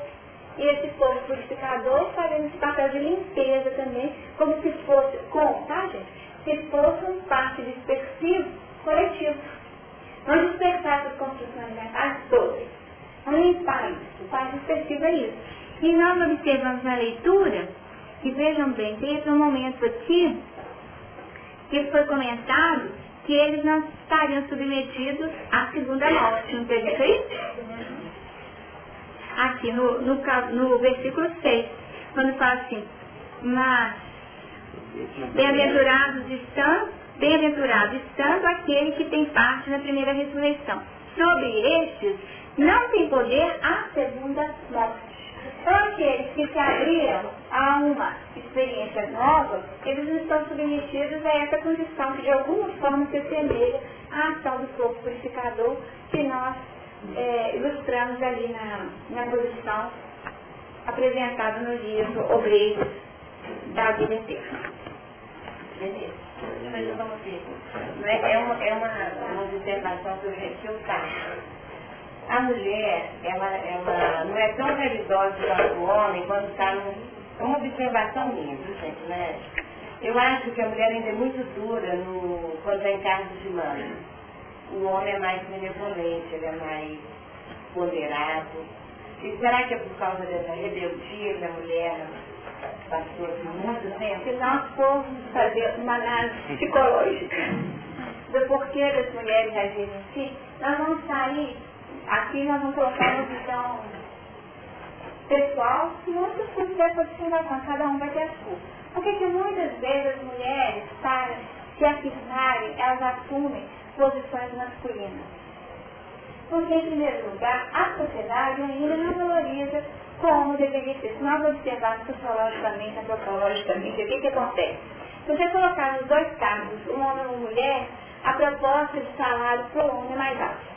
E esse fogo purificador fazendo esse papel de limpeza também, como se fosse, com, tá gente? Se fosse um parte dispersivo coletivo. Vamos dispersar essas construções todas. Vamos limpar isso. O parte dispersivo é isso. E nós observamos na leitura, que vejam bem, teve um momento aqui que foi comentado que eles não estariam submetidos à segunda morte. Não teve isso? Aqui no, no, no versículo 6, quando fala assim, mas Bem-aventurados estão, bem-aventurado estando aquele que tem parte na primeira ressurreição. Sobre estes não tem poder a segunda morte. Então aqueles que se abriram a uma experiência nova, eles estão submetidos a essa condição que de alguma forma se assemelha à ação do corpo purificador que nós é, ilustramos ali na, na posição apresentada no livro Obreiros da Vida Eterna. Beleza. Mas vamos ver. É, é uma, é uma, uma observação. A mulher, ela, ela não é tão caridosa quanto o homem quando está num. É uma observação minha, viu, gente, né? Eu acho que a mulher ainda é muito dura no, quando está em cargos de mãe. O homem é mais benevolente, ele é mais ponderado. E será que é por causa dessa rebeldia da mulher passou por muito tempo? Se nós formos fazer uma análise psicológica do porquê das mulheres agirem assim, nós vamos sair, aqui nós colocar uma visão pessoal e outras coisas dessa observação, cada um vai ter a sua. Porque que muitas vezes as mulheres, para se afirmarem, elas assumem posições masculinas. Porque, em primeiro lugar, a sociedade ainda não valoriza como deveria ser. Se nós observarmos sociologicamente, antropologicamente, o que, que acontece? Se você colocar nos dois casos, um homem e uma mulher, a proposta de salário o homem é mais alta.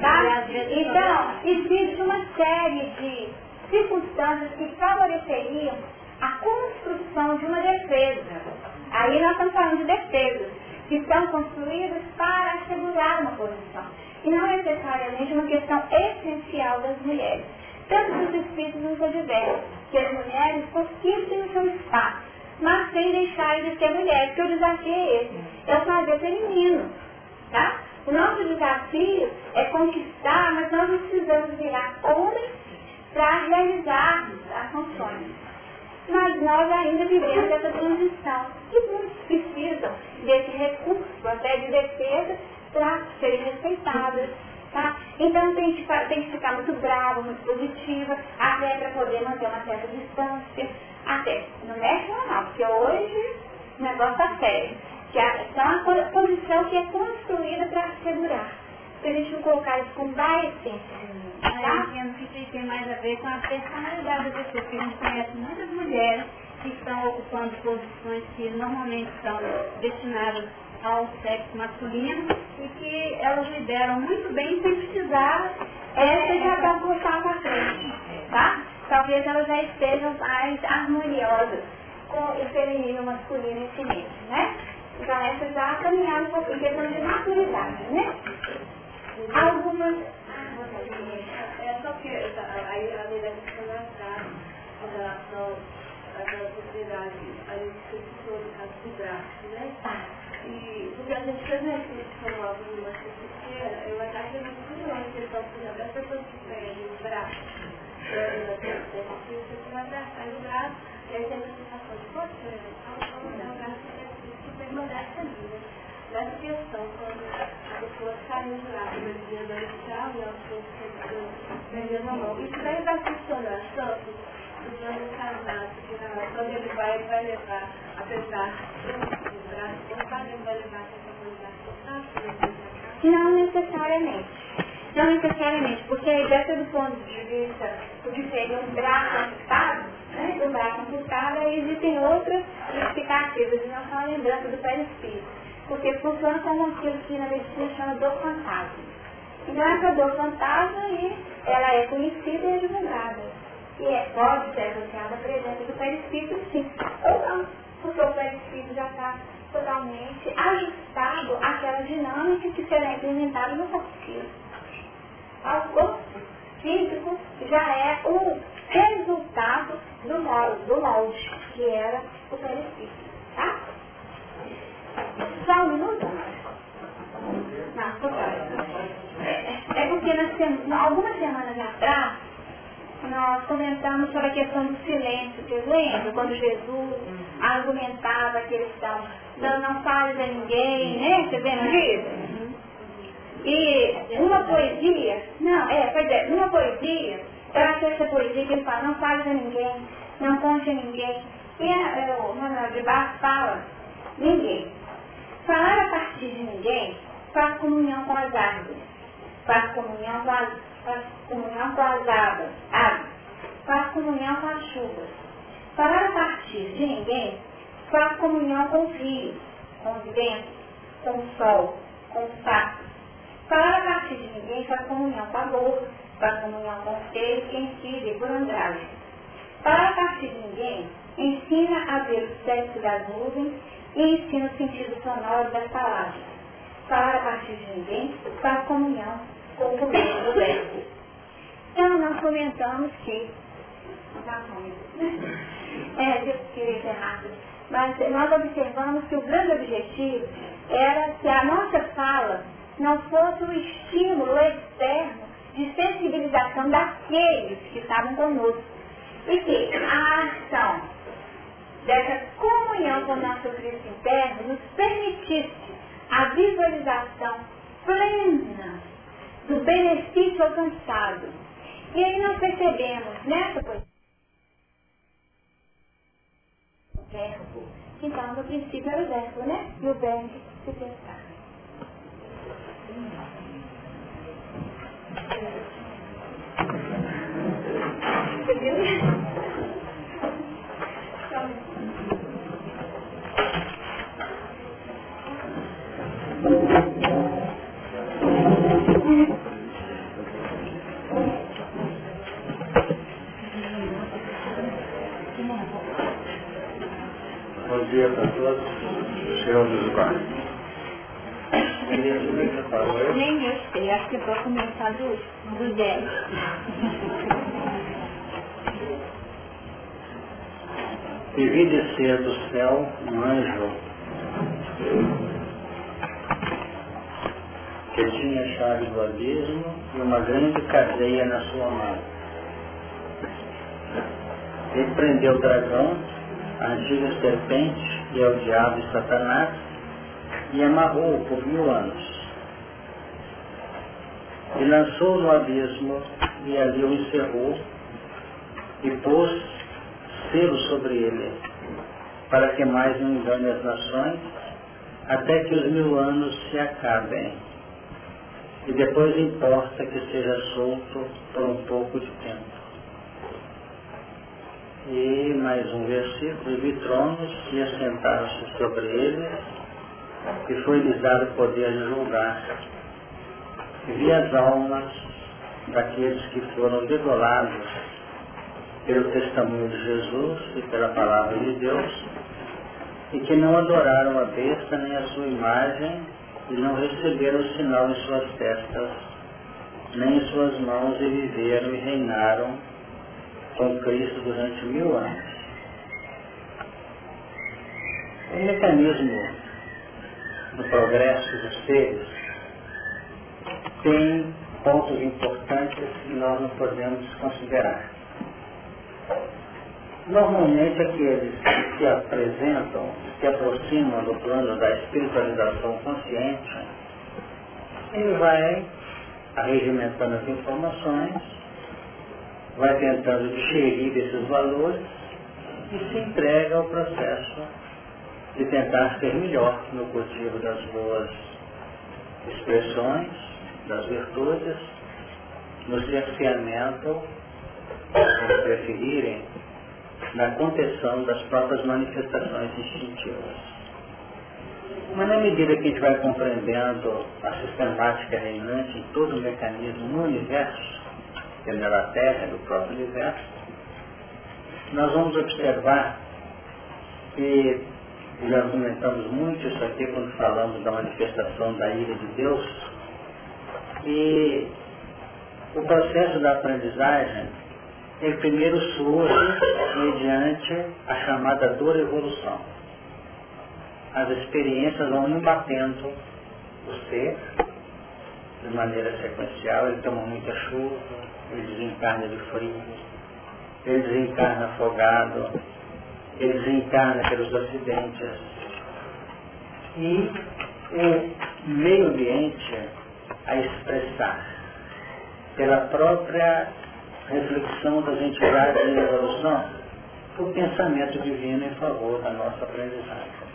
Tá? Então, existe uma série de circunstâncias que favoreceriam a construção de uma defesa. Aí nós estamos falando de defesas, que são construídas para assegurar uma posição. E não necessariamente uma questão essencial das mulheres. Tanto que os espíritos nos advertem que as mulheres conquistem seu espaço, mas sem deixarem de ser mulheres, porque o desafio é esse, é fazer feminino. Tá? Nosso desafio é conquistar, mas nós precisamos virar homens para realizarmos as funções. Mas nós ainda vivemos essa transição. E muitos precisam desse recurso, até de defesa, para serem respeitadas. Tá? Então tem que, tem que ficar muito brava, muito positiva, até para poder manter uma certa distância. Até, não mexe não, porque hoje o negócio está sério. Que a, então é uma posição que é construída para assegurar. Se a gente não colocar isso com da essência. Tá? Eu entendo que isso tem mais a ver com a personalidade da pessoa, porque a gente conhece muitas mulheres que estão ocupando posições que normalmente são destinadas ao sexo masculino e que elas lideram muito bem sem precisar essa já está voltar para frente, tá? Talvez elas já estejam mais harmoniosas com o feminino masculino em si mesmo, né? Então essa já um pouco em questão de maturidade, né? Algumas. É só que aí a lei da questão da com relação àquela possibilidade, a gente precisou do caso do braço, né? E porque a gente fez um exercício logo numa sexta-feira, eu até achei muito curioso que eles estão fazendo as pessoas que pegam o braço, você vai abraçar o braço, e aí tem a sensação de postura, então o super modesto ali, né? Nessa questão, quando a pessoa do lado do dia do inicial, e ela foi vendendo a mão. Isso daí vai funcionar tanto o casado, que quando ele vai, vai levar, apesar do braço cortado, ele vai levar essa comunidade cortada, Não necessariamente. Não necessariamente, porque a ideia do ponto de vista de ser um braço amputado, né, do braço amputado, aí existem outras justificativas, e não só a lembrança do perispírito, porque funciona como aquilo que na medicina chama dor fantasma. Então essa dor fantasma aí, ela é conhecida e divulgada. E é, pode ser associada à presença do perispírito, sim, ou não, porque o perispírito já está totalmente ajustado àquela dinâmica que será implementada no corpo físico. O corpo físico já é o resultado do molde, do molde que era o perispírito. Tá? Só um minuto? Não, tô é, é porque nós algumas semanas atrás nós comentamos sobre a questão do silêncio, vocês lembram? Quando Jesus argumentava que eles estão, não, não fales a ninguém, né? Você vendo isso? E uma poesia, não, é, pois é, uma poesia, achei essa poesia que ele fala, não fales a ninguém, não conte a ninguém, E a, o Manuel de Barros fala, ninguém. Falar a partir de ninguém faz comunhão com as árvores, faz comunhão com as, faz comunhão com as aves, aves, faz comunhão com as chuvas. Falar a partir de ninguém faz comunhão com os rios, com os ventos, com o sol, com os passos. Falar a partir de ninguém faz comunhão com a luz, faz comunhão com os que incidem por Andrade. Falar a partir de ninguém ensina a ver o sexo das nuvens e ensina o sentido sonoro das palavras. Falar a partir de ninguém faz comunhão com o governo do verbo. Então nós comentamos que é, eu queria ser rápido. Mas nós observamos que o grande objetivo era que a nossa fala não fosse o estímulo externo de sensibilização daqueles que estavam conosco. E que a ação dessa comunhão com o nosso Cristo interno nos permitisse a visualização plena do benefício alcançado. E aí nós percebemos nessa coisa verbo. Então, no princípio era o verbo, né? E o verbo se pensar. Bom dia para todos. Senhor dos guardas. Nem eu sei, acho que eu começar do, do E vi descer do céu um anjo que tinha a chave do abismo e uma grande cadeia na sua mão. Ele prendeu o dragão, a antiga serpente, que é o diabo e Satanás, e amarrou-o por mil anos. E lançou no abismo, e ali o encerrou, e pôs selo sobre ele, para que mais não engane as nações, até que os mil anos se acabem. E depois importa que seja solto por um pouco de tempo. E mais um versículo, vi tronos e assentaram-se sobre eles, e foi-lhes dado o poder de julgar. Vi as almas daqueles que foram degolados pelo testemunho de Jesus e pela palavra de Deus, e que não adoraram a besta nem a sua imagem, e não receberam o sinal em suas testas, nem em suas mãos, e viveram e reinaram com Cristo durante mil anos. O mecanismo do progresso dos seres tem pontos importantes que nós não podemos desconsiderar. Normalmente aqueles que se apresentam, se aproximam do plano da espiritualização consciente, ele vai arregimentando as informações, vai tentando digerir esses valores e se entrega ao processo de tentar ser melhor no cultivo das boas expressões, das virtudes, no cerceamento, se preferirem, na contenção das próprias manifestações instintivas. Mas na medida que a gente vai compreendendo a sistemática reinante em todo o mecanismo no universo, que é na Terra, do próprio universo, nós vamos observar que já comentamos muito isso aqui quando falamos da manifestação da ira de Deus, e o processo da aprendizagem ele primeiro surge mediante a chamada dor evolução. As experiências vão embatendo o ser de maneira sequencial, ele toma muita chuva, ele desencarna de frio, ele desencarna afogado, ele desencarna pelos acidentes. E o meio ambiente a expressar pela própria reflexão das entidades em evolução, o pensamento divino em favor da nossa aprendizagem.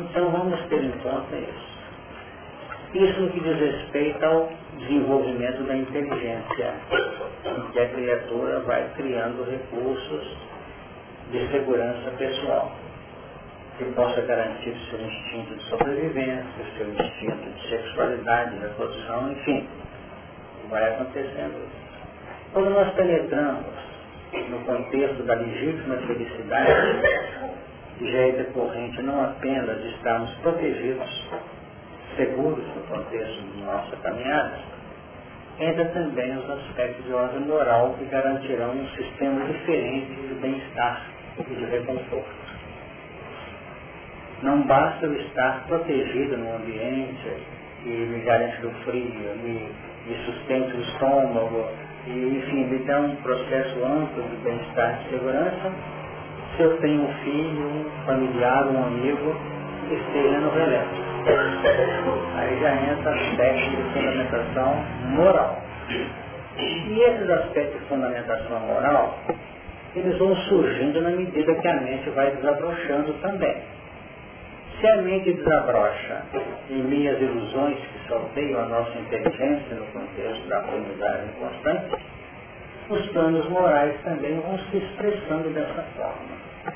Então vamos ter em conta isso. Isso no que diz respeito ao desenvolvimento da inteligência, em que a criatura vai criando recursos de segurança pessoal, que possa garantir o seu instinto de sobrevivência, o seu instinto de sexualidade, de reprodução, enfim. Vai acontecendo isso. Quando nós penetramos no contexto da legítima felicidade, que já é decorrente não apenas de estarmos protegidos, seguros no contexto de nossa caminhada, entra também os aspectos de ordem moral que garantirão um sistema diferente de bem-estar e de reconforto. Não basta eu estar protegido no ambiente e me garante do frio, me, me sustente o estômago, e, enfim, me dá um processo amplo de bem-estar e segurança, se eu tenho um filho, um familiar, um amigo esteja no relento. Aí já entra aspectos de fundamentação moral. E esses aspectos de fundamentação moral, eles vão surgindo na medida que a mente vai desabrochando também. Se a mente desabrocha em minhas ilusões que sorteiam a nossa inteligência no contexto da comunidade constante, os planos morais também vão se expressando dessa forma.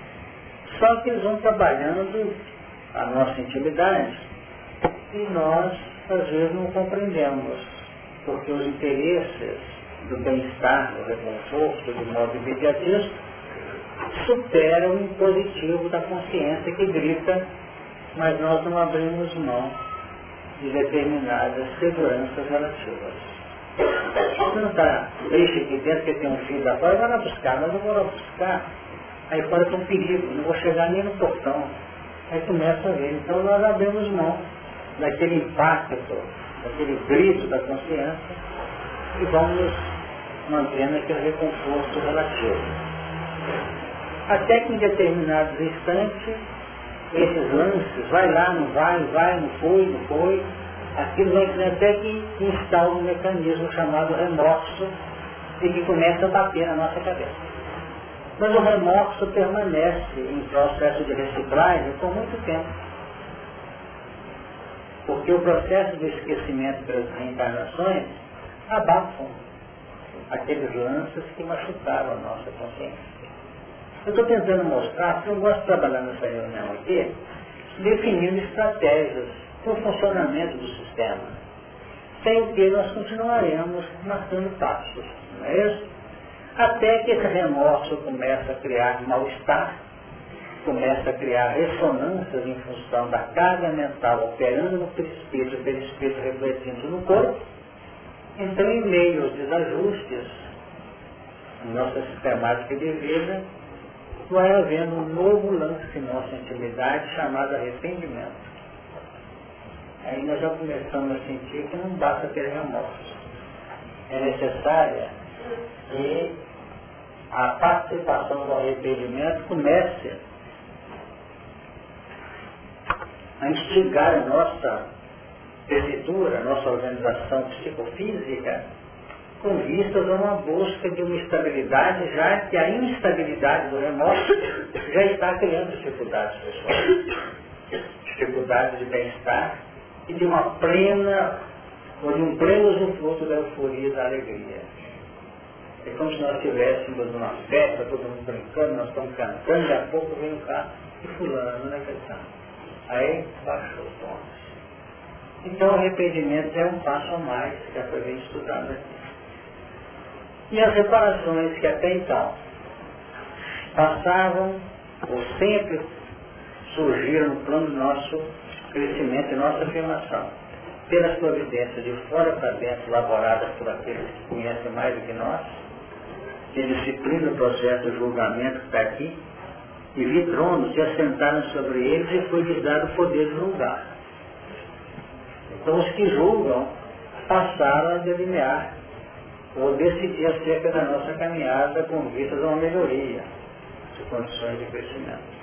Só que eles vão trabalhando a nossa intimidade e nós, às vezes, não compreendemos, porque os interesses do bem-estar, do reconforto, do modo imediatista, superam o impositivo da consciência que grita mas nós não abrimos mão de determinadas seguranças relativas. Você não está triste aqui dentro que tem um filho da fora, vai lá buscar, mas eu vou lá buscar. Aí fora tem um perigo, não vou chegar nem no portão. Aí começa a ver. Então nós abrimos mão daquele impacto, daquele grito da consciência e vamos mantendo aquele reconforto relativo. Até que em determinados instantes esses lances, vai lá, não vai, vai, não foi, não foi, aquilo vai até que instala um mecanismo chamado remorso e que começa a bater na nossa cabeça. Mas o remorso permanece em processo de reciclagem por muito tempo. Porque o processo de esquecimento pelas reencarnações abafam aqueles lances que machucaram a nossa consciência. Eu estou tentando mostrar, porque eu gosto de trabalhar nessa reunião aqui, definindo estratégias para o funcionamento do sistema. Sem o que nós continuaremos marcando passos, não é isso? Até que esse remorso começa a criar mal-estar, começa a criar ressonâncias em função da carga mental operando no perispírito, o perispírito refletindo no corpo. Então, em meio aos desajustes, nossa sistemática de vida, vai havendo um novo lance em nossa intimidade chamado arrependimento. Aí nós já começamos a sentir que não basta ter remorso. É necessária que a participação do arrependimento comece a instigar a nossa tessitura, a nossa organização psicofísica com vistas a uma busca de uma estabilidade, já que a instabilidade do remorso já está criando dificuldades pessoais, dificuldades de bem-estar e de uma plena, ou de um pleno usufruto da euforia e da alegria. É como se nós estivéssemos numa festa, todo mundo brincando, nós estamos cantando, e a pouco vem o carro e fulano, né, que Aí baixou o tom. Então o arrependimento é um passo a mais que já foi bem estudado aqui. E as reparações que até então passavam ou sempre surgiram no plano do nosso crescimento e nossa afirmação, pelas providências de fora para dentro, elaboradas por aqueles que conhecem mais do que nós, que disciplina o processo de julgamento que está aqui, e vi tronos se assentaram sobre eles e foi-lhes dado o poder de julgar. Então os que julgam passaram a delinear ou decidir acerca da nossa caminhada com vistas a uma melhoria de condições de crescimento.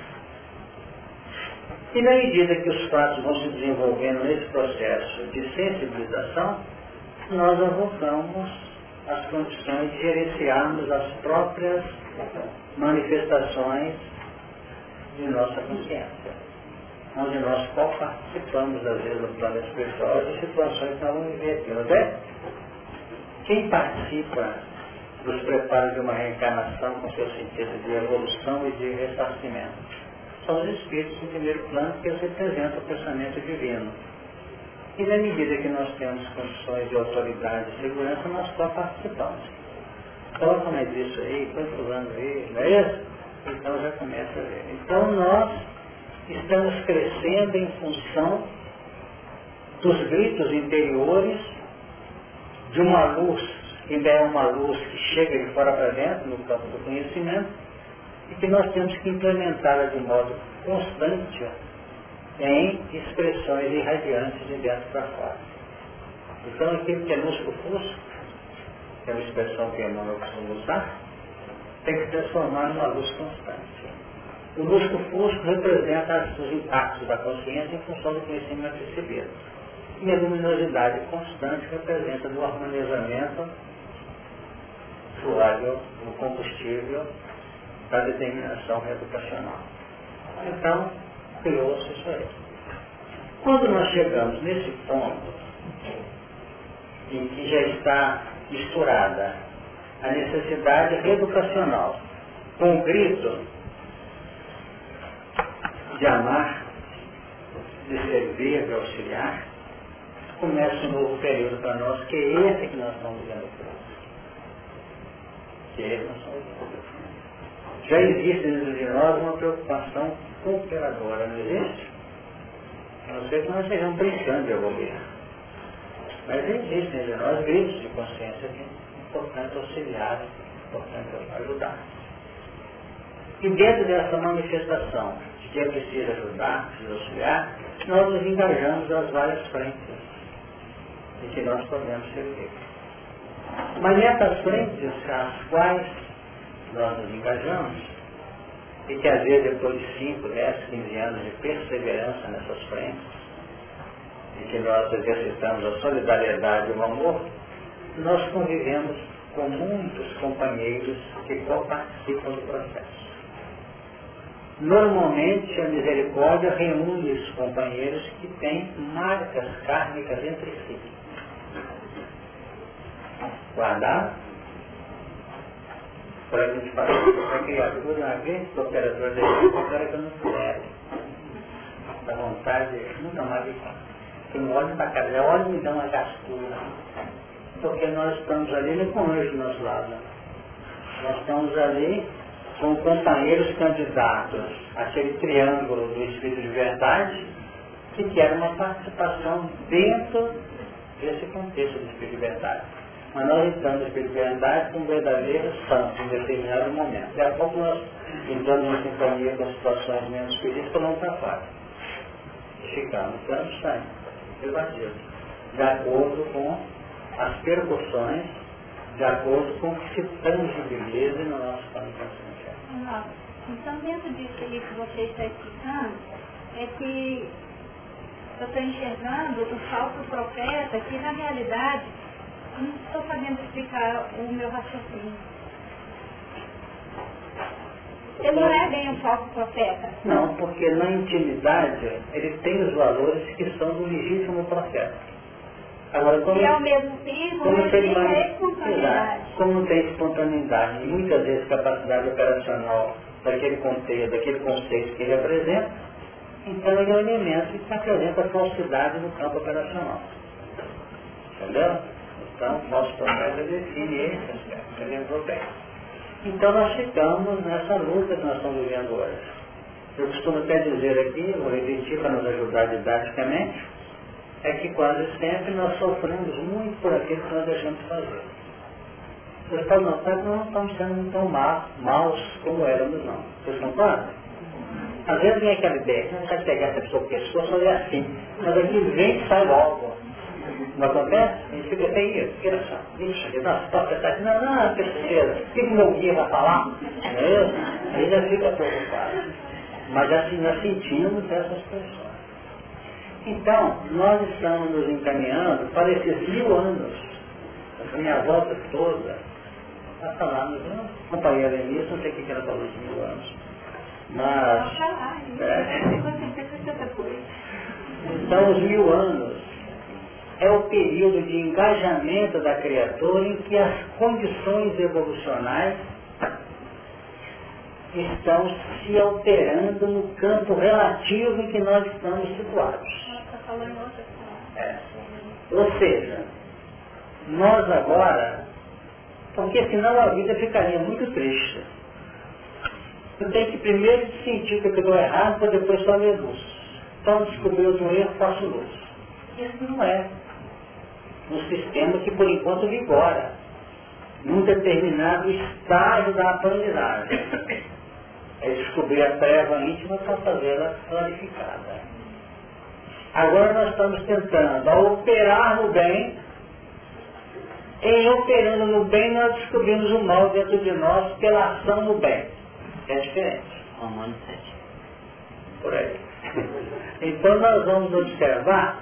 E na medida que os fatos vão se desenvolvendo nesse processo de sensibilização, nós avocamos as condições de gerenciarmos as próprias manifestações de nossa consciência, onde nós participamos, às vezes, no plano espiritual de situações que não vivemos. Quem participa dos preparos de uma reencarnação com seu sentido de evolução e de ressarcimento são os espíritos em primeiro plano que representam o pensamento divino. E na medida que nós temos condições de autoridade e segurança, nós só participamos. Coloca mais isso aí, quantos anos aí, não é isso? Então já começa a ver. Então nós estamos crescendo em função dos gritos interiores de uma luz, que é uma luz que chega de fora para dentro, no campo do conhecimento, e que nós temos que implementá-la de modo constante em expressões irradiantes de dentro para fora. Então aquilo que é lusco-fusco, que é uma expressão que Emmanuel costuma usar, tem que transformar numa luz constante. O lusco-fusco representa os impactos da consciência em função do conhecimento recebido. E a luminosidade constante representa o harmonizamento suave no combustível da determinação reputacional. Então, criou-se isso aí. Quando nós chegamos nesse ponto, em que já está misturada a necessidade educacional com o grito de amar, de servir, de auxiliar, começa um novo período para nós, que é esse que nós estamos vivendo Que é esse que nós estamos vivendo já existe dentro de nós uma preocupação cooperadora, não existe? A não ser que nós estejamos brincando de evoluir. Mas existem entre nós gritos de consciência que é importante auxiliar, é importante ajudar. E dentro dessa manifestação de que é preciso ajudar, preciso auxiliar, nós nos engajamos nas várias frentes em que nós podemos servir. Mas nessas frentes, as quais nós nos engajamos, e que às vezes depois de 5, 10, 15 anos de perseverança nessas frentes, e que nós exercitamos a solidariedade e o amor, nós convivemos com muitos companheiros que participam do processo. Normalmente a misericórdia reúne os companheiros que têm marcas kármicas entre si. Guardar para a gente falar a criatura, uma grande cooperadora da gente, agora que eu não puder. Da vontade, nunca mais vi Quem olha para casa, olha e me dá uma gastura. Porque nós estamos ali não com anjo do nosso lado. Nós estamos ali com companheiros candidatos àquele triângulo do Espírito de Verdade, que quer uma participação dentro desse contexto do Espírito de Verdade mas nós estamos espiritualidade com verdadeiros santos em determinado momento. Daqui a pouco nós entramos em sintonia com situações menos felizes, para fora. Ficamos, estamos saindo, debatidos, de acordo com as percussões, de acordo com o que se tangibiliza no nosso plano consciencial. Então, dentro disso que você está explicando, é que eu estou enxergando o falso profeta que, na realidade, não estou sabendo explicar o meu raciocínio. Ele não é bem um falso profeta. Não, porque na intimidade ele tem os valores que são do legítimo profeta. Agora, como, e ao mesmo tempo como ele tem uma espontaneidade. Como tem espontaneidade e muitas vezes capacidade operacional daquele conceito, daquele conceito que ele apresenta, então ele é um elemento que apresenta falsidade no campo operacional. Entendeu? Então, nosso processo define esse aspecto, lembrou bem. Então, nós ficamos nessa luta que nós estamos vivendo hoje. Eu costumo até dizer aqui, vou repetir para nos ajudar didaticamente, é que quase sempre nós sofremos muito por aquilo que nós deixamos de fazer. Vocês podem notar que nós não estamos sendo tão má, maus como éramos, não. Vocês concordam? Às vezes vem aquela ideia, não quer pegar essa pessoa porque pescoço, fazer assim. Mas aqui vem e sai logo. Não acontece? A gente fica até isso, fica só, deixa, nossa, toca essa aqui, não, não, terceira, o que meu guia vai falar? Não é isso? Aí já fica preocupado. Mas assim, nós sentimos essas pessoas. Então, nós estamos nos encaminhando para esses mil anos A minha volta toda, nós falamos, não acompanhei a Lenice, não sei o que ela falou de mil anos. Mas. É, então, os mil anos é o período de engajamento da criatura em que as condições evolucionais estão se alterando no campo relativo em que nós estamos situados. É. Ou seja, nós agora, porque senão a vida ficaria muito triste. Eu tenho que primeiro sentir que eu estou errado para depois ver luz. Então descobrir o erro, faço luz. Isso não é um sistema que por enquanto vigora num determinado estágio da aprendizagem. É descobrir a treva íntima para fazê-la clarificada. Agora nós estamos tentando, ao operar no bem, em operando no bem, nós descobrimos o mal dentro de nós pela ação no bem. É diferente. Romano 7. Por aí. Então nós vamos observar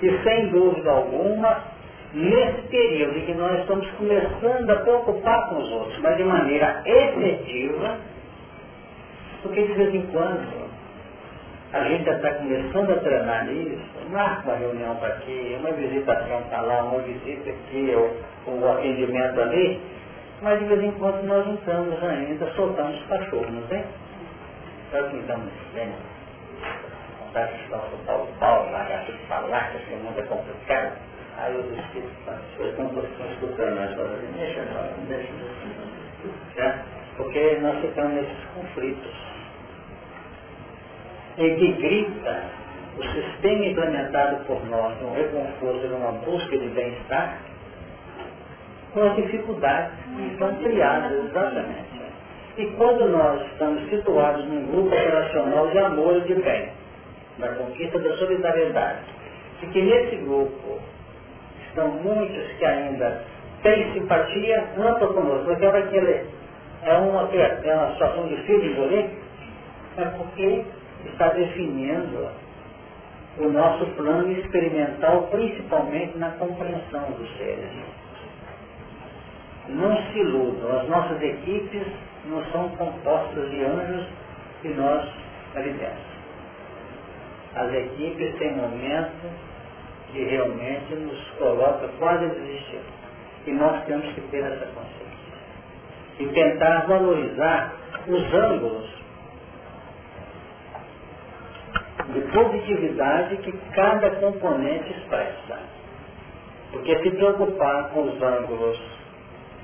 que, sem dúvida alguma, nesse período em que nós estamos começando a preocupar com os outros, mas de maneira efetiva, porque de vez em quando a gente está começando a treinar nisso, marca uma reunião para aqui, uma visitação para lá, uma visita aqui, ou um atendimento ali, mas de vez em quando nós entramos ainda, soltamos os cachorros, não tem? Nós não estamos vendo. Vontade de soltar o pau, largar tudo para lá, que esse mundo é complicado. Aí eu disse, vocês estão escutando falando, deixa, deixa, deixa. Porque nós ficamos nesses conflitos em que grita o sistema implementado por nós no reconforto e numa busca de bem-estar, com as dificuldades que estão criadas exatamente. E quando nós estamos situados num grupo operacional de amor e de bem, na conquista da solidariedade, e que nesse grupo estão muitos que ainda têm simpatia ampla conosco, hora que ele é uma, é uma situação difícil de engolir, é porque está definindo o nosso plano experimental, principalmente na compreensão dos seres. Não se iludam, as nossas equipes não são compostas de anjos que nós alimentamos. As equipes têm momentos que realmente nos coloca quase a desistir. E nós temos que ter essa consciência. E tentar valorizar os ângulos de positividade que cada componente expressa. Porque se preocupar com os ângulos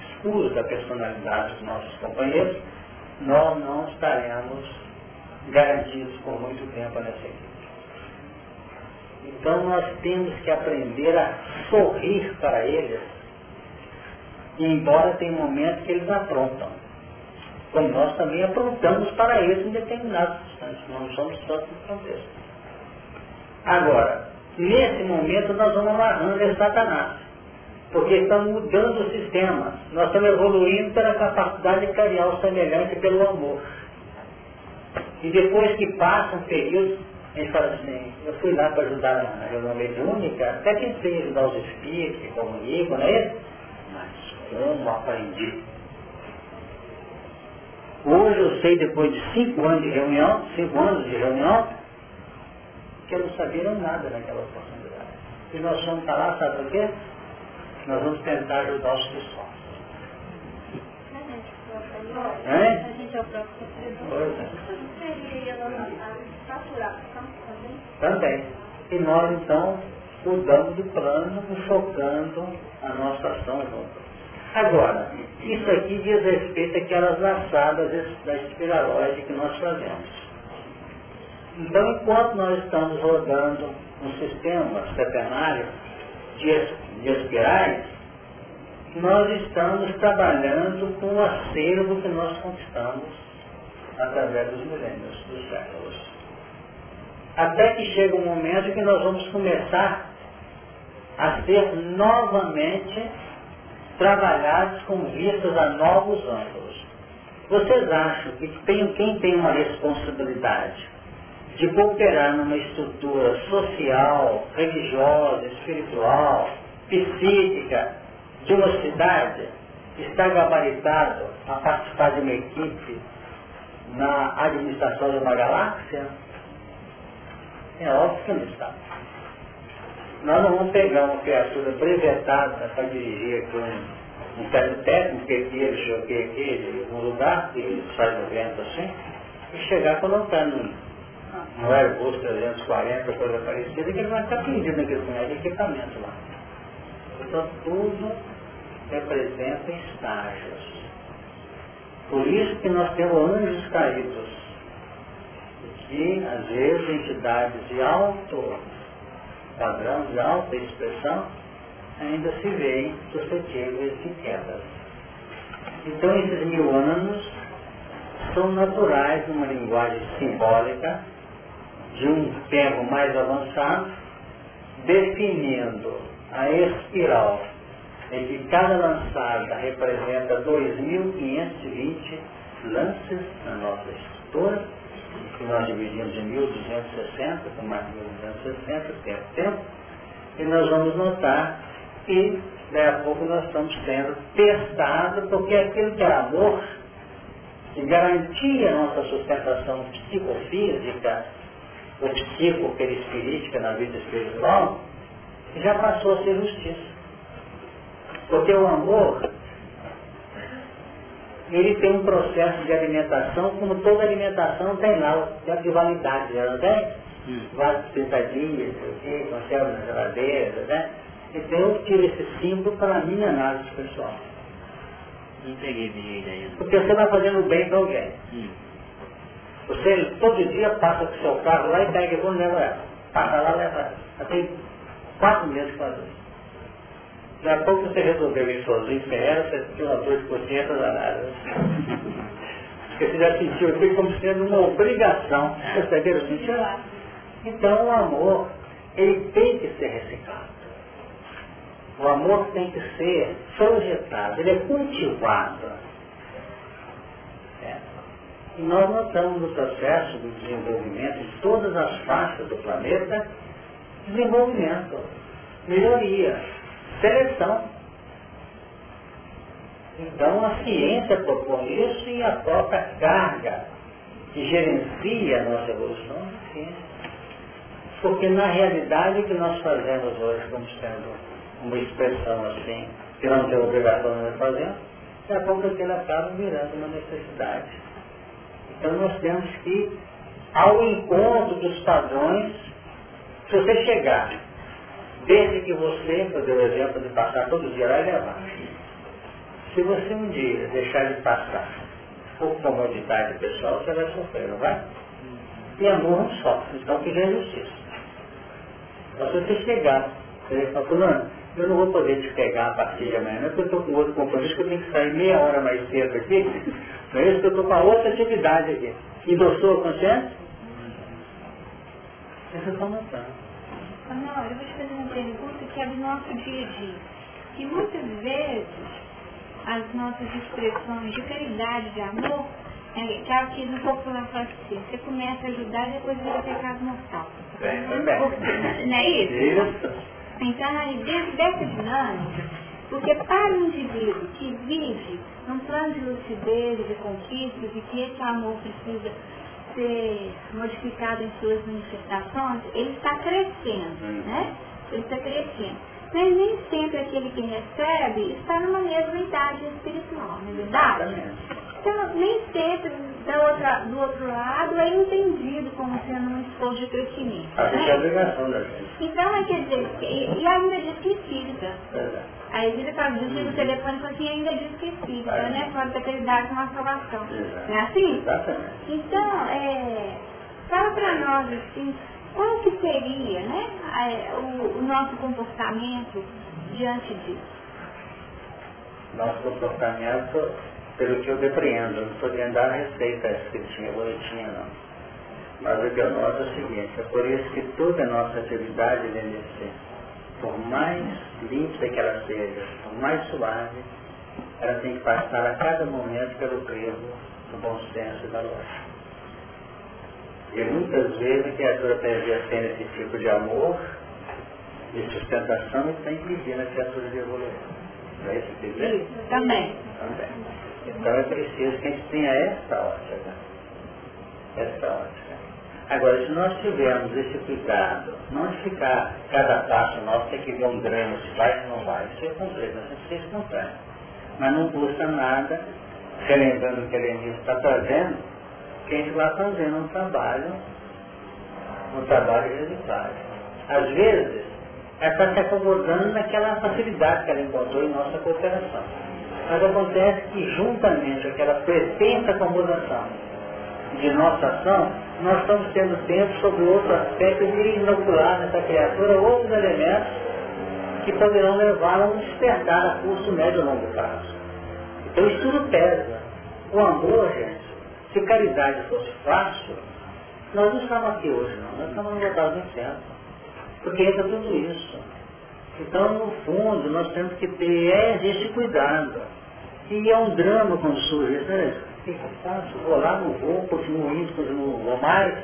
escuros da personalidade dos nossos companheiros, nós não estaremos garantidos por muito tempo nessa equipe. Então nós temos que aprender a sorrir para eles, embora tem momentos que eles aprontam. Como nós também aprontamos para eles em determinados instantes, nós não somos só de fronteira. Agora, nesse momento nós vamos amarrando Satanás. Porque estamos mudando o sistema. Nós estamos evoluindo pela capacidade de criar o semelhante pelo amor. E depois que passa um gente fala assim, eu fui lá para ajudar na reunião mediúnica, até tentei ajudar os espíritos que comunicam, não é isso? Mas como aprendi? Hoje eu sei, depois de cinco anos de reunião, cinco anos de reunião, que eu não sabia nada naquela oportunidade. E nós vamos lá, sabe por quê? Nós vamos tentar ajudar os cristãos. É? Pois é. Também. E nós então mudamos de plano, focando a nossa ação junto. Agora, isso aqui diz respeito àquelas laçadas da espiralóide que nós fazemos. Então, enquanto nós estamos rodando um sistema setenário de, de espirais, nós estamos trabalhando com o acervo que nós conquistamos através dos milênios, dos séculos. Até que chega um momento que nós vamos começar a ser novamente trabalhados com vistas a novos ângulos. Vocês acham que tem, quem tem uma responsabilidade de cooperar numa estrutura social, religiosa, espiritual, psíquica, de uma cidade está gabaritado a participar de uma equipe na administração de uma galáxia? É óbvio que não está. Nós não vamos pegar uma criatura brevetada para dirigir aqui um, um técnico, que ele joguei aqui, num lugar, que sai do vento assim, e chegar colocando no Airbus 340, coisa parecida, que ele vai estar perdido naquele equipamento lá. Então tudo representa estágios. Por isso que nós temos anjos caídos, que às vezes entidades de alto padrão, de alta expressão, ainda se veem suscetíveis de quedas. Então esses mil anos são naturais de uma linguagem simbólica, de um tempo mais avançado, definindo a espiral em que cada lançada representa 2.520 lances na nossa estrutura, que nós dividimos em 1.260, com mais 1.260, tempo, tempo, e nós vamos notar que daqui a pouco nós estamos sendo testados, porque aquilo que é amor, que garantia a nossa sustentação psicofísica, ou psico-perispirítica na vida espiritual, já passou a ser justiça. Porque o amor, ele tem um processo de alimentação, como toda alimentação tem lá, o tempo de validade, não tem? Hum. Vários dias, conserva na geladeira, né? Então eu tiro esse símbolo para a minha análise pessoal. Não peguei de ideia. Porque você vai fazendo bem para alguém. Hum. Você todo dia passa com o seu carro lá e pega e leva ela. Passa lá leva ela. Já tem quatro meses que faz isso. Daqui a pouco você resolveu ir sozinho sem ela, você tinha uma dor de consciência danada. Porque você já sentiu aquilo como sendo uma obrigação. Perceberam? Sentiu? Então o amor, ele tem que ser reciclado. O amor tem que ser projetado, ele é cultivado. É. E nós notamos no processo do desenvolvimento de todas as faixas do planeta, desenvolvimento, melhoria, seleção. Então a ciência propõe isso e a própria carga que gerencia a nossa evolução é ciência. Porque na realidade o que nós fazemos hoje como sendo uma expressão assim, que não tem obrigação de fazer, daqui a pouco aquilo acaba virando uma necessidade. Então nós temos que, ao encontro dos padrões, se você chegar Desde que você, por o exemplo de passar todo dia lá e levar. Se você um dia deixar de passar por comodidade pessoal, você vai sofrer, não vai? E amor não sofre, então que é justiça. Então se você chegar, você fala, fulano, eu não vou poder te pegar a partir de amanhã, é porque eu estou com outro compromisso que eu tenho que sair meia hora mais cedo aqui, não é isso que eu estou com a outra atividade aqui. Endossou a consciência? Essa é só Não, eu vou te fazer uma pergunta que é do nosso dia a dia. Que muitas vezes as nossas expressões de caridade, de amor, é, que é o que no popular fala assim, você começa a ajudar e depois vira pecado mortal. Não é isso? isso. Então, dentro dessa dinâmica, porque para o indivíduo que vive num plano de lucidez, de conquistas, e que esse amor precisa ser modificado em suas manifestações, ele está crescendo, uhum. né? Ele está crescendo. Mas nem sempre aquele que recebe está numa mesma idade espiritual, não é verdade? Então, nem sempre da outra, do outro lado é entendido como sendo um esforço de crescimento. Né? É obrigação da gente. Então, quer dizer, e, e ainda diz que espírita. Aí ele fala, diz o telefone fala assim, ainda diz que espírita, é. né? Fora da caridade com a salvação. Não é assim? Exatamente. Então, é, fala para nós assim, qual que seria né, o, o nosso comportamento diante disso? Nosso comportamento pelo que eu depreendo, não estou dizendo a receita escritinha, bonitinha não. Mas o que eu noto é o seguinte, é por isso que toda a nossa atividade deve ser, por mais límpida que ela seja, por mais suave, ela tem que passar a cada momento pelo crivo do bom senso e da lógica. E muitas vezes a criatura está exercendo esse tipo de amor, de sustentação, e está impedindo a criatura de evoluir. Não é isso que dizer? Também. Também. Então é preciso que a gente tenha essa ótica. Essa ótica. Agora, se nós tivermos esse cuidado, não ficar cada passo nosso tem que ver um drama, se vai ou não vai, isso é complexo, nós temos que espontâneo. Mas não custa nada, relembrando o que a Lenise está fazendo, que a gente vai fazendo um trabalho, um trabalho resultado. Às vezes, ela está se acomodando naquela facilidade que ela encontrou em nossa cooperação. Mas acontece que juntamente aquela pretensa acomodação de nossa ação, nós estamos tendo tempo sobre outro aspecto de inocular nessa criatura outros elementos que poderão levá-la a um despertar a curso médio e longo prazo. Então isso tudo pesa. O amor, gente, se caridade fosse fácil, nós não estamos aqui hoje não, nós estamos no local do inferno. Porque entra tudo isso. Então, no fundo, nós temos que ter é, esse cuidado. E é um drama quando surge né? Que faço? Vou lá, não vou, continuo indo, continuo, não vou mais,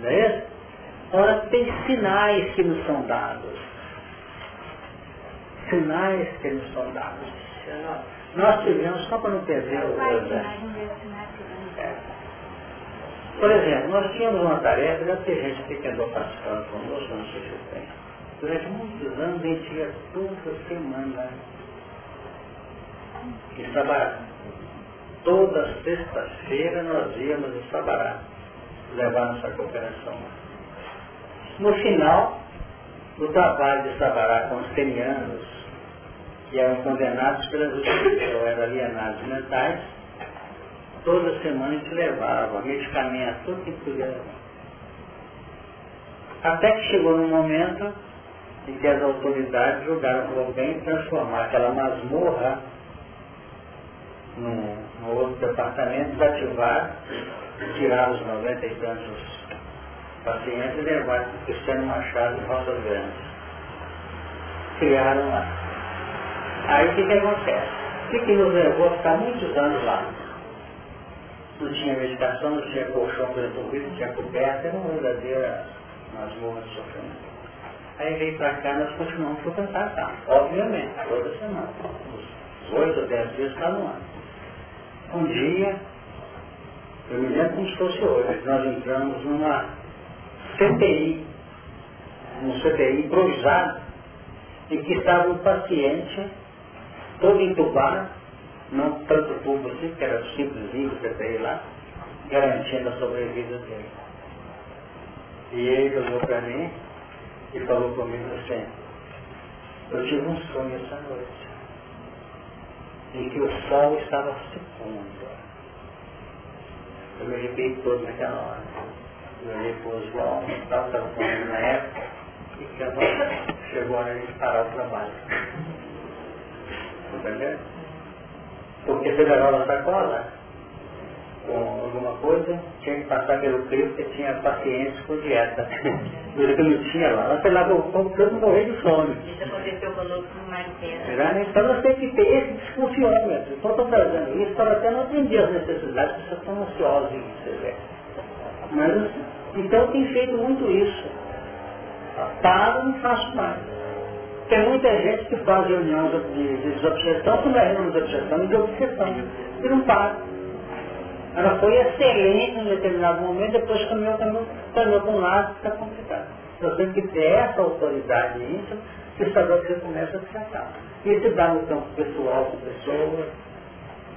não é isso? Ora, tem sinais que nos são dados. Sinais que nos são dados. Nós tivemos, só para não perder o é. Por exemplo, nós tínhamos uma tarefa, já tem gente que andou participando conosco, não sei se eu tenho. Durante muitos anos a gente ia toda semana em Sabará. Toda sexta-feira nós íamos em Sabará levar nossa cooperação. No final, o trabalho de Sabará com os kenianos, que eram condenados pelas justiça, ou eram alienados mentais, toda semana a gente levava medicamento, tudo que podia levar. Até que chegou num momento em que as autoridades julgaram por bem transformar aquela masmorra num, num outro departamento, desativar, tirar os 90 e tantos pacientes e levar o Cristiano Machado e Rosa Grandes. Criaram lá. Aí o que, que acontece? O que, que nos levou a ficar muitos anos lá? Não tinha medicação, não tinha colchão para resolver, não tinha coberta, era uma verdadeira masmorra de sofrimento. Aí veio para cá, nós continuamos frequentar tá? Obviamente, toda semana. Os oito ou dez dias cada um ano. Um dia, eu me lembro como se fosse hoje, nós entramos numa CTI, num CTI improvisado, em que estava um paciente todo entubado, não tanto tubo assim, que era simplesinho o CTI lá, garantindo a sobrevida dele. E ele olhou para mim e falou comigo assim, eu tive um sonho essa noite, em que o sol estava se pondo. Eu me arrepiei todo naquela hora. Eu olhei para o João, estava comigo na época, e que agora chegou a hora de parar o trabalho. Entendeu? Porque você levava a sacola, com alguma coisa, tinha que passar pelo crivo porque tinha pacientes com dieta. Coisa que não tinha lá. Você lá comprando morrer de fome. Isso aconteceu conosco no Marquês. Né? Então nós temos que ter esse desconfiômetro. Então estou trazendo isso para até não atender as necessidades, as pessoas estão ansiosas em. Mas, então tem feito muito isso. Paro, não faço mais. Tem muita gente que faz reunião de, de desobsessão, que não é reunião de desobsessão, de obsessão. E não para. Ela foi excelente em determinado momento, depois caminhou, caminhou, caminhou para um lado, está complicado. Nós temos que ter essa autoridade íntima que que você começa a tratar. Isso dá no campo pessoal com pessoas,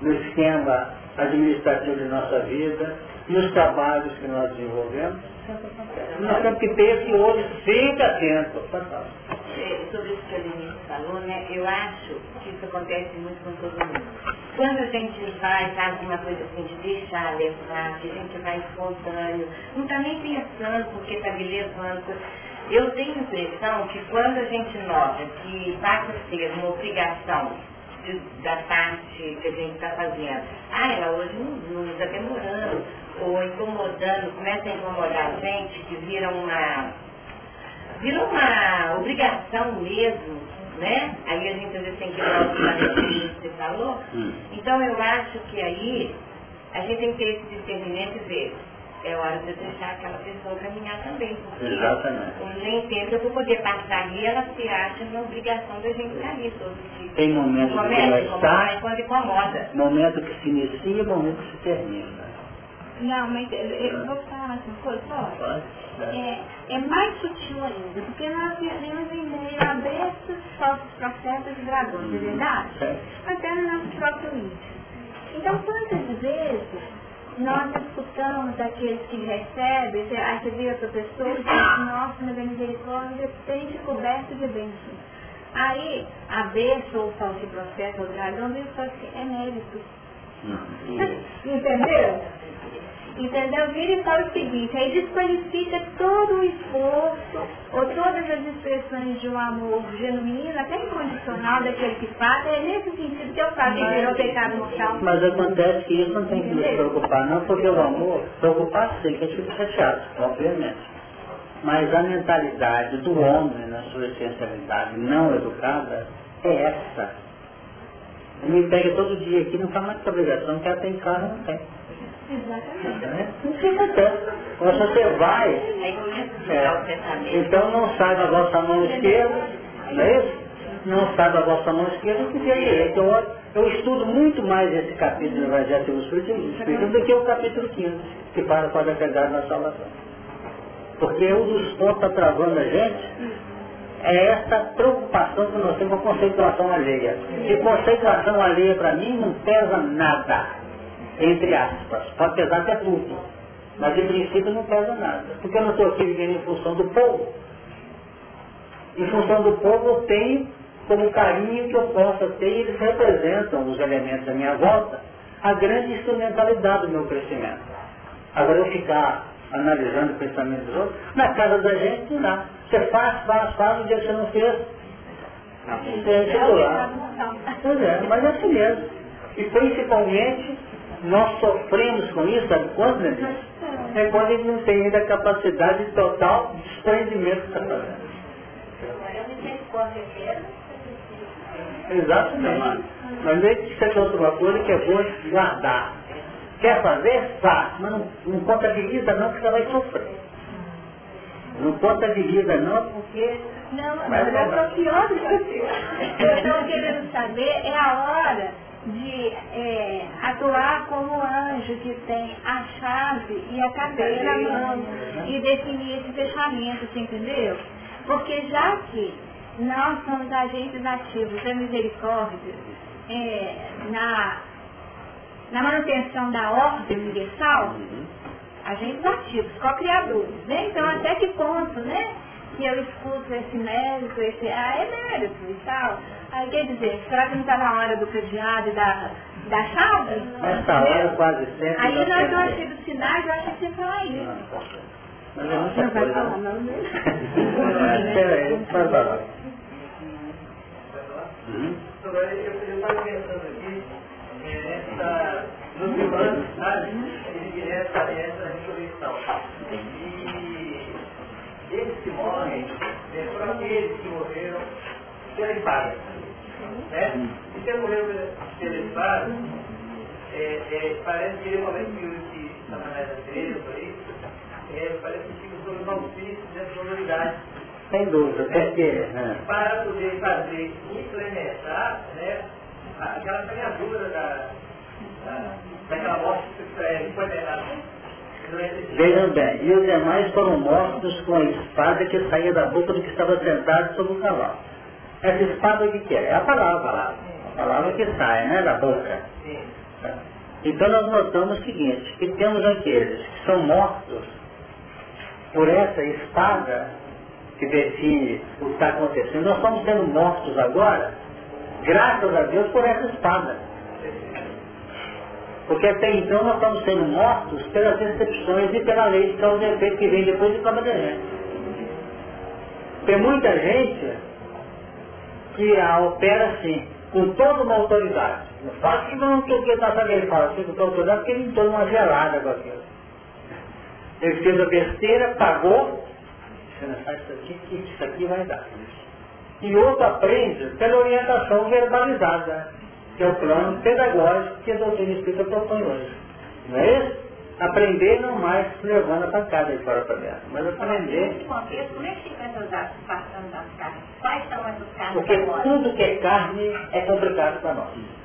no esquema administrativo de nossa vida, nos trabalhos que nós desenvolvemos, nós temos que ter esse olho sempre atento. É, sobre isso que a Denise falou, né, eu acho que isso acontece muito com todo mundo. Quando a gente vai, faz uma coisa assim, de deixar levar, que a gente vai espontâneo, não está nem pensando porque está me levando. Eu tenho a impressão que quando a gente nota que passa a ser uma obrigação de, da parte que a gente está fazendo, ah, ela hoje não está demorando, ou incomodando, começa a incomodar a gente, que vira uma, vira uma obrigação mesmo, né? Aí a gente às vezes tem que dar o que você falou. Então eu acho que aí a gente tem que ter esse discernimento e ver. é hora de deixar aquela pessoa caminhar também. Exatamente. Nem tempo para poder passar ali, ela se acha na obrigação da gente sair todo dia. Tem momentos que ela está, quando incomoda. momento que se inicia e momento que se termina. Não, mas eu, eu vou falar uma coisa, pode? É, é mais sutil ainda, porque nós vivemos em meio a bestas, falsos profetas e dragões, é verdade? Até no nosso próprio íntimo. Então, quantas vezes nós escutamos daqueles que recebem, aí você vira para a pessoa e diz, nossa, minha misericórdia tem te coberto de bênçãos. Aí, a besta, ou o falso profeta, ou o dragão, vem e fala assim, é mérito. Entendeu? Entendeu? Vira e fala o seguinte, aí desqualifica todo o esforço, ou todas as expressões de um amor genuíno, até incondicional daquele que faz, é nesse sentido que eu falo que virou pecado mortal. Mas acontece que isso não tem que nos preocupar, não, porque o amor, preocupar sim, que a gente fica chateado, obviamente. Mas a mentalidade do homem, na sua essencialidade não educada, é essa. Me pega todo dia aqui, não fala mais que obrigação, que ela tem carro, não tem. Exatamente. Não fica tanto. Quando você vai, é, então não sai da vossa mão esquerda, não é isso? Não sai da vossa mão esquerda que vem direita. Eu, eu estudo muito mais esse capítulo do Evangelho segundo o Espírito do que o capítulo 15, que fala com a verdade na salvação. Porque um dos pontos que está travando a gente é essa preocupação que nós temos com a conceituação alheia. E conceituação alheia para mim não pesa nada entre aspas, pode pesar até tudo, mas em princípio não pesa nada, porque eu não estou aqui vivendo em função do povo. Em função do povo eu tenho como carinho que eu possa ter, e eles representam os elementos da minha volta, a grande instrumentalidade do meu crescimento. Agora eu ficar analisando o pensamento dos outros, na casa da gente não. Você faz, faz, faz, o dia que você não fez. Chegou lá. Pois é, mas é assim mesmo. E principalmente nós sofremos com isso, sabe quando, né? É quando ele não tem ainda a capacidade de total desprendimento que está fazendo. Exatamente. Mas nem que seja outra coisa que é boa guardar. Quer fazer? Faz. Mas não, não contabiliza não, porque você vai sofrer. Não contabiliza não, porque... Não, mas é o pior do que eu estou querendo saber é a hora de é, atuar como anjo que tem a chave e a cadeira na mão e definir esse fechamento, você entendeu? Porque já que nós somos agentes ativos da misericórdia é, na, na manutenção da ordem universal, agentes ativos, co-criadores, né? Então até que ponto, né? Que eu escuto esse mérito, esse, ah, é mérito e tal, Aí quer dizer, será que não está na hora do cadeado e da, da chave? Nessa hora quase sempre. Aí eu achei dos sinais, eu achei que você falar isso. Mas é muita não coisa. vai falar não mesmo? Peraí, vai falar. Uhum. Eu estava pensando aqui, nessa, nos humanos, sabe? Essa, essa ressurreição. E eles que morrem, foram aqueles que morreram pela espada. Né? E se morreu pela espada, é, é, parece que ele momento que Satanás Teresa, por isso, é, parece que fica sobre os auspícios dessa autoridade. Sem dúvida, porque... Né? Para poder fazer implementar né, aquela canhadura da, da, daquela morte que foi terminada. Vejam bem, e os demais foram mortos com a espada que saía da boca do que estava sentado sobre o cavalo. Essa espada o que é? É a palavra. A palavra que sai, né, da boca. Então nós notamos o seguinte, que temos aqueles que são mortos por essa espada que define o que está acontecendo. Nós estamos sendo mortos agora, graças a Deus, por essa espada. Porque até então nós estamos sendo mortos pelas decepções e pela lei de causa e efeito que vem depois de gente. Tem muita gente que a opera assim, com toda uma autoridade. Não faz que não o que está sabendo, ele fala assim com toda autoridade porque ele entrou numa gelada com aquilo. Ele fez a besteira, pagou, você não faz isso aqui, que isso aqui vai dar. E outro aprende pela orientação verbalizada, que é o plano pedagógico que a doutrina espírita propõe hoje. Não é isso? Aprender não mais levando a pancada de fora para dentro, mas aprender. Contexto, como é que fica essas participações das carnes? Quais são essas carnes Porque tudo que é carne é complicado para nós.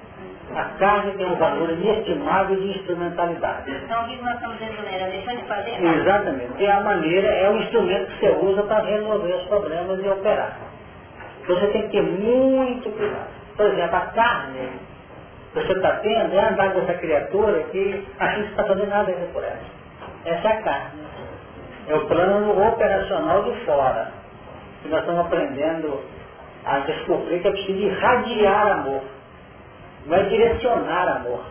A carne tem um valor inestimável de instrumentalidade. Então, o que nós estamos dizendo, né? Deixando de fazer. Exatamente. E a maneira é o instrumento que você usa para resolver os problemas e operar. Então você tem que ter muito cuidado. Por exemplo, a carne você está tendo é andar com essa criatura que acha que você está fazendo nada ainda por ela. Essa é a carne. É o plano operacional de fora. Que nós estamos aprendendo a descobrir que é preciso irradiar amor. Não é direcionar amor.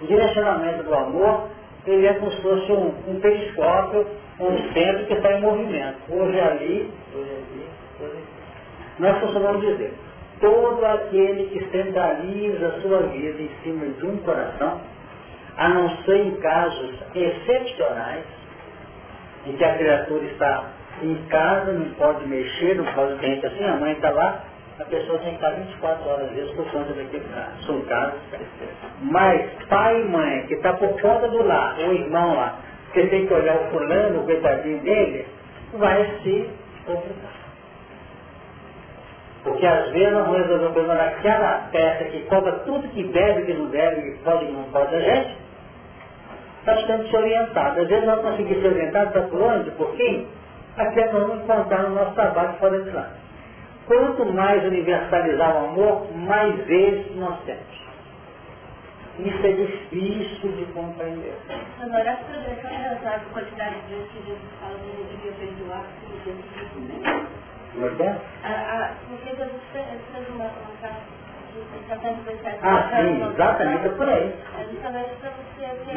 O direcionamento do amor, ele é como se fosse um, um periscópio, um centro que está em movimento. Hoje é ali, hoje é ali, hoje é aqui. Nós costumamos dizer, todo aquele que centraliza sua vida em cima de um coração, a não ser em casos excepcionais, em que a criatura está em casa, não pode mexer, não pode ter assim, a mãe está lá, a pessoa tem que estar 24 horas às vezes por conta daquele caso. São casos. Mas pai e mãe, que está por conta do lar, o irmão lá, que tem que olhar o fulano, o coitadinho dele, vai se complicar. Porque às vezes nós vamos resolver o problema peça que cobra tudo que deve, que não deve, que pode e não pode a gente, está sendo se orientado. Às vezes nós conseguimos se orientar, está por onde, por quem? Até nós vamos encontrar no nosso trabalho fora de lá. Quanto mais universalizar o amor, mais vezes nós temos. Isso é difícil de compreender. Que que. Como é que é? Uma carta Ah, sim, exatamente, é por aí. É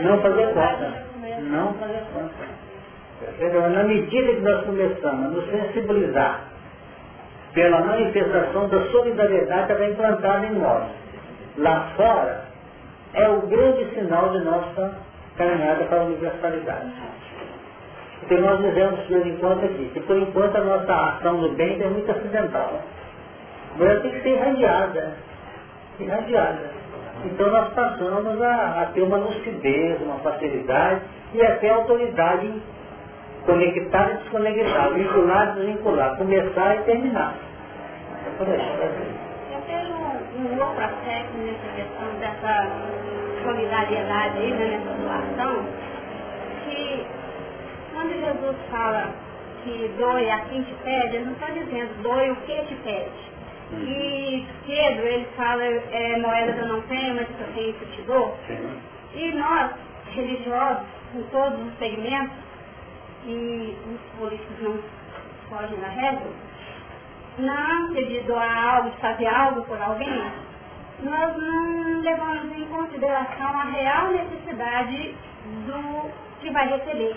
Não fazer conta. Não fazer conta. Na medida que nós começamos a nos sensibilizar pela manifestação da solidariedade que está implantada em nós, lá fora, é o grande sinal de nossa caminhada para a universalidade. Porque nós vez em quando aqui, por enquanto a nossa ação do bem é muito acidental. Ela tem que ser irradiada. Irradiada. Então nós passamos a, a ter uma lucidez, uma facilidade e até autoridade em conectar e desconectar, vincular e desvincular, começar e terminar. Por. Eu vejo um outro aspecto nessa questão dessa solidariedade aí, né, nessa doação, que quando Jesus fala que doe a quem te pede, ele não está dizendo doe o que te pede. E Pedro, ele fala, é, moedas eu não tenho, mas eu tenho que te dou. E nós, religiosos, em todos os segmentos, e os políticos não fogem da regra, na ânsia de doar algo, de fazer algo por alguém, nós não levamos em consideração a real necessidade do que vai receber.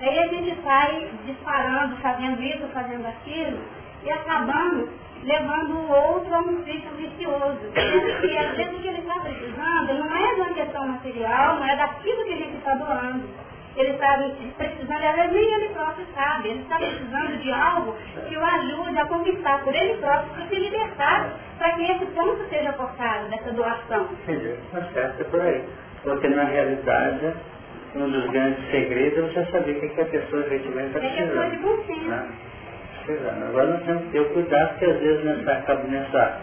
Aí a gente sai disparando, fazendo isso, fazendo aquilo, e acabamos levando o outro a um ciclo vicioso. Sendo que às vezes o que ele está precisando não é uma questão material, não é daquilo que a gente está doando. Ele está precisando, vezes nem ele próprio sabe, ele está precisando de algo que o ajude a conquistar por ele próprio, para se libertar, para que esse ponto seja cortado dessa doação. Entendeu? Tá certo, é por aí. Porque na realidade, um dos grandes segredos é você saber o que, que a pessoa efetivamente está É precisando. bom senso. né? Precisando. Agora nós temos que ter o cuidado que às vezes nessa, nessa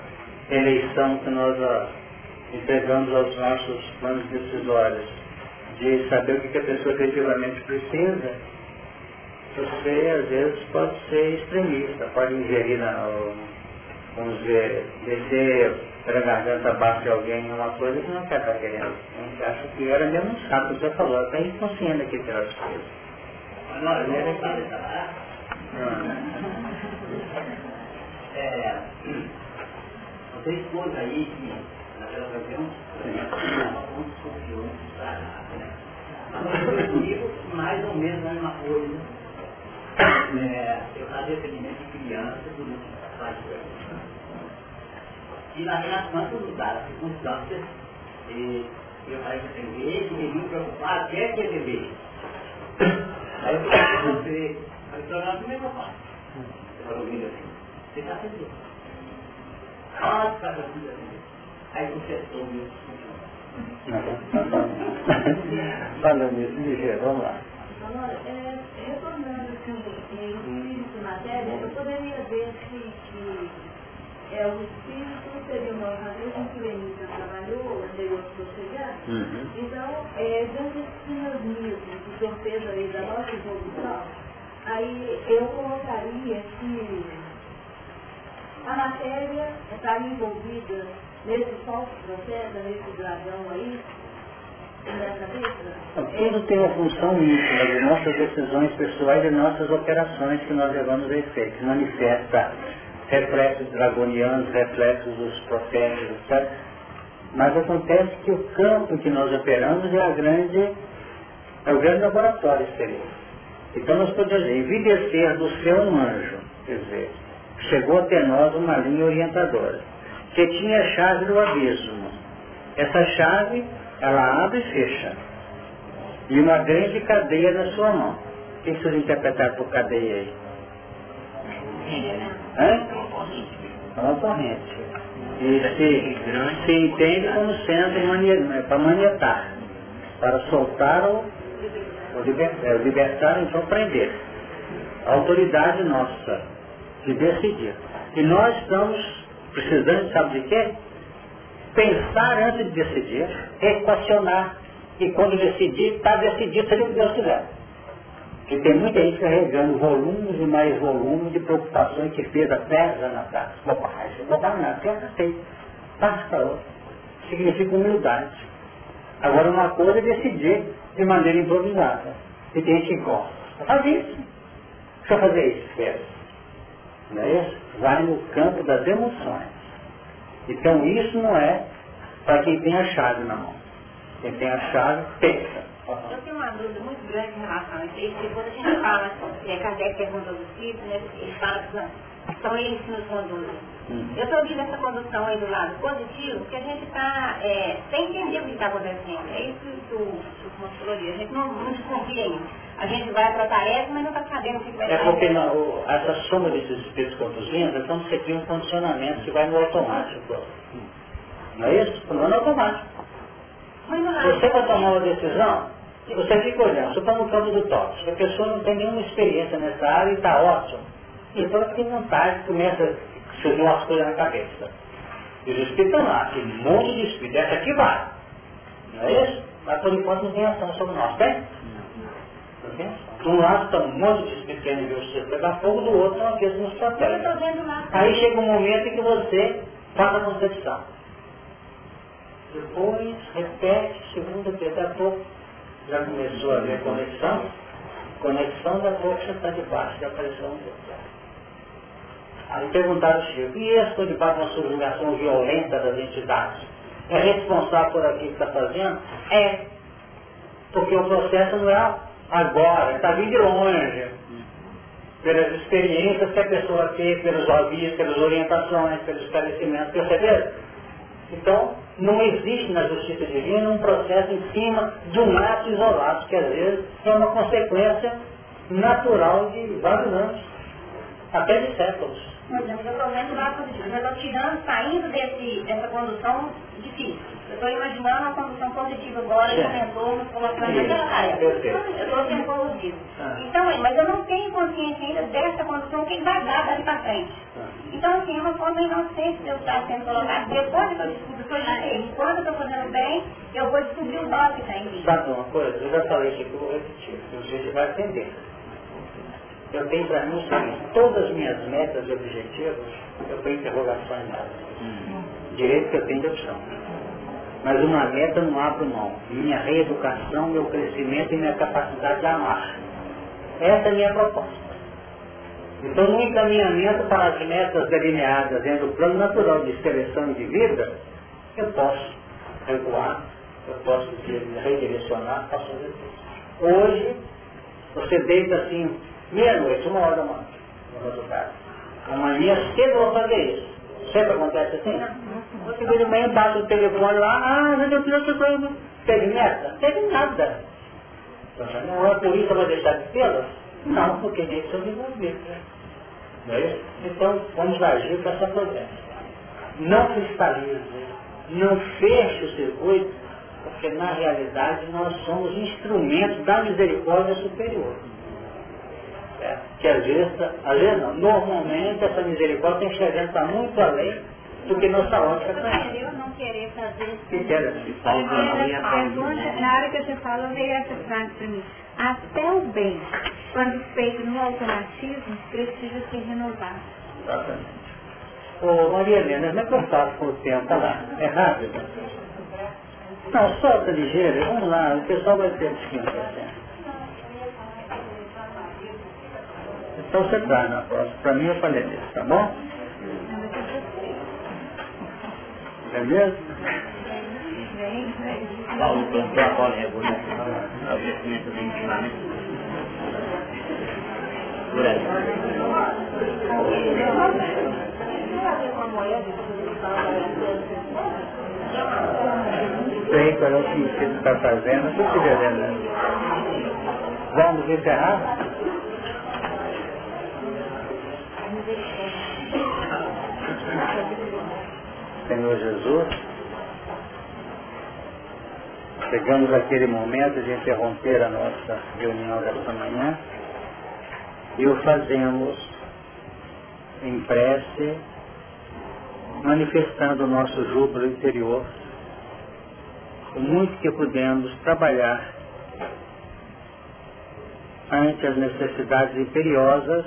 eleição que nós ó, entregamos aos nossos planos decisórios, de saber o que, que a pessoa efetivamente precisa, você às vezes pode ser extremista, pode ingerir na, vamos ver, descer pela garganta abaixo de alguém uma coisa que não estar querendo. A gente acha que era mesmo um saco, você falou, está inconsciente aqui pelas coisas. Não, ele era que- É, você expôs aí que, naquela ocasião, um desconfiou né? Mas comigo, mais ou menos a mesma coisa. É, eu fazia atendimento de criança durante a fase E lá nas plantas mudaram as circunstâncias. E eu falei que atender, que me preocupar, quer que é bebê. Aí eu falei, você, falei, então não é meu pai. Você falou comigo assim, você está atendendo. Ah, você está atendendo. Aí você soube. falando isso, ligeiro, vamos lá. Agora, é, retornando assim, em espírito matéria, eu poderia ver que é, o espírito seria uma razão em que o Emílio trabalhou, anterior que eu chegar. Uhum. Então, é, diante desses dinamismos de certeza aí da nossa evolução, aí eu colocaria que a matéria estaria envolvida nesse falso processo, nesse dragão aí. Tudo tem uma função íntima de nossas decisões pessoais e nossas operações que nós levamos a efeito, manifesta reflexos dragonianos, reflexos dos profetas, etc. Mas acontece que o campo que nós operamos é a grande, é o grande laboratório exterior. Então nós podemos envidecer do céu um anjo, quer dizer, chegou até nós uma linha orientadora, que tinha a chave do abismo. Essa chave, ela abre e fecha. E uma grande cadeia na sua mão. O que vocês interpretaram por cadeia aí? Hã? Corrente. E se, entende como sendo para manietar, para soltar ou, ou libertar, é, libertar, então prender. A autoridade nossa de decidir. E nós estamos precisando, sabe de quê? Pensar antes de decidir, equacionar. E quando decidir, está decidido, seja o que Deus quiser. Porque tem muita gente carregando volumes e mais volumes de preocupações que fez há 10 anos atrás. Bobagem, bobagem nada, tem aceito. Passa para. Significa humildade. Agora uma coisa é decidir de maneira improvisada. E tem que gosta. Faz isso. Eu fazer isso, quero. Não é isso? Vai no campo das emoções. Então isso não é para quem tem a chave na mão. Quem tem a chave, pensa. Eu tenho uma dúvida muito grande em relação a isso, porque quando a gente fala, é, Kardec pergunta dos espíritos, né, ele fala que são eles que nos conduzem. Hum. Eu estou ouvindo essa condução aí do lado positivo, porque a gente está é, sem entender o que está acontecendo. É isso que o falou ali. A gente não, não desconfia. A gente vai para a tarefa, mas não está sabendo o que vai É porque o- essa soma desses espíritos conduzindo, então você cria um condicionamento que vai no automático. Não é isso? Não no automático. Você vai tomar uma decisão, e você fica olhando, você está no campo do tóxico, a pessoa não tem nenhuma experiência nessa área e está ótimo. Então ela tem vontade, começa a surgir umas coisas na cabeça. E os espíritos estão lá, tem um monte de espírito, essa aqui vai. Não é isso? Mas por enquanto não tem ação sobre nós, tem? Não tem ação. De um lado está um monte de espíritos querendo ver você pegar fogo, do outro são aqueles que nos protegem. Aí chega um momento em que você faz a concepção. Depois, repete, segunda, terceira, daqui pouco já começou a ver conexão. Conexão da você está debaixo da pressão outro. Aí perguntaram ao Chico, e esse estou debaixo de uma subjugação violenta das entidades? É responsável por aquilo que está fazendo? É. Porque o processo não é agora, está vindo de longe pelas experiências que a pessoa teve, pelos avisos, pelas orientações, pelos esclarecimentos, perceberam? Então, não existe na justiça divina um processo em cima de um ato isolado, que às vezes é uma consequência natural de vários anos, até de séculos. Mas eu estou vendo lá positivo. Eu estou tirando, saindo desse, dessa condução difícil. Eu estou imaginando uma condução positiva agora, Sim. comentou, nos colocando naquela área. Eu estou sendo conduzido. Ah. Então, mas eu não tenho consciência ainda dessa condução, o que vai dar dali para frente. Então, assim, é uma forma inocente de eu estar sendo colocado. Depois que eu descubro que eu já eu estou fazendo bem, eu vou descobrir o dó que está em mim. Sabe uma coisa? Eu já falei isso aqui, eu vou repetir, que o gente vai entender. Eu tenho para mim o seguinte, todas as minhas metas e objetivos, eu tenho interrogações nelas. Direito que eu tenho de opção. Mas uma meta não abro mão. Minha reeducação, meu crescimento e minha capacidade de amar. Essa é a minha proposta. Então, no encaminhamento para as metas delineadas dentro do plano natural de seleção de vida, eu posso recuar, eu posso redirecionar, posso fazer tudo. Hoje, você deita assim, meia-noite, uma hora da manhã, no resultado. Amanhã cedo eu vou fazer isso. Sempre acontece assim? Você vira de manhã, bate o telefone lá, ah, mas eu fiz outra coisa. Teve meta? Teve nada. Não, a polícia vai deixar de tê-las? Não, porque nem são desenvolvidos. Não é isso? Então, vamos agir com essa prudência. Não cristalize, não feche o circuito Porque na realidade nós somos instrumentos da misericórdia superior. É, que às vezes, às vezes não, normalmente essa misericórdia tem chegando para muito além do que nossa ótica conhece. Eu não querer fazer que quer Na hora que você falou, veio essa frase para mim. Até o bem, quando feito no automatismo, precisa ser renovado. Exatamente. Ô, Maria Helena, como é faço com o tempo? Tá lá, é rápido? Não, solta ligeiro, vamos lá, o pessoal vai ter descanso. Então você traz na próxima. Para mim eu falei disso, tá bom? É mesmo? Paulo plantou a bola revolucionária, o crescimento do intimamente. Por aí. Qual é o que você está fazendo, estou te devendo. Vamos encerrar? Senhor Jesus, chegamos àquele momento de interromper a nossa reunião desta manhã e o fazemos em prece, manifestando o nosso júbilo interior, o muito que pudemos trabalhar ante as necessidades imperiosas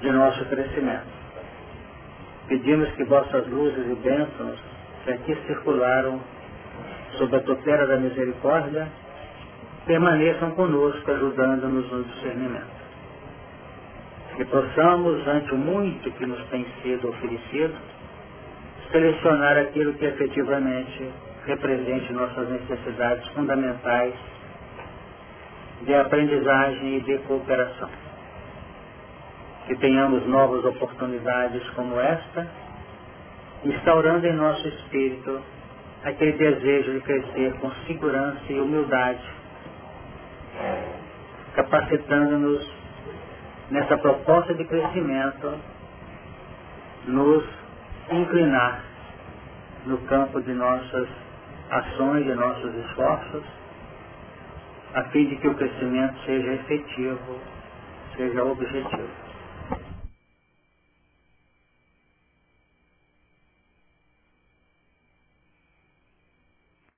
de nosso crescimento. Pedimos que vossas luzes e bênçãos, que aqui circularam sob a tutela da misericórdia, permaneçam conosco, ajudando-nos no discernimento. Que possamos, ante o muito que nos tem sido oferecido, selecionar aquilo que efetivamente represente nossas necessidades fundamentais de aprendizagem e de cooperação que tenhamos novas oportunidades como esta, instaurando em nosso espírito aquele desejo de crescer com segurança e humildade, capacitando-nos nessa proposta de crescimento, nos inclinar no campo de nossas ações, de nossos esforços, a fim de que o crescimento seja efetivo, seja objetivo.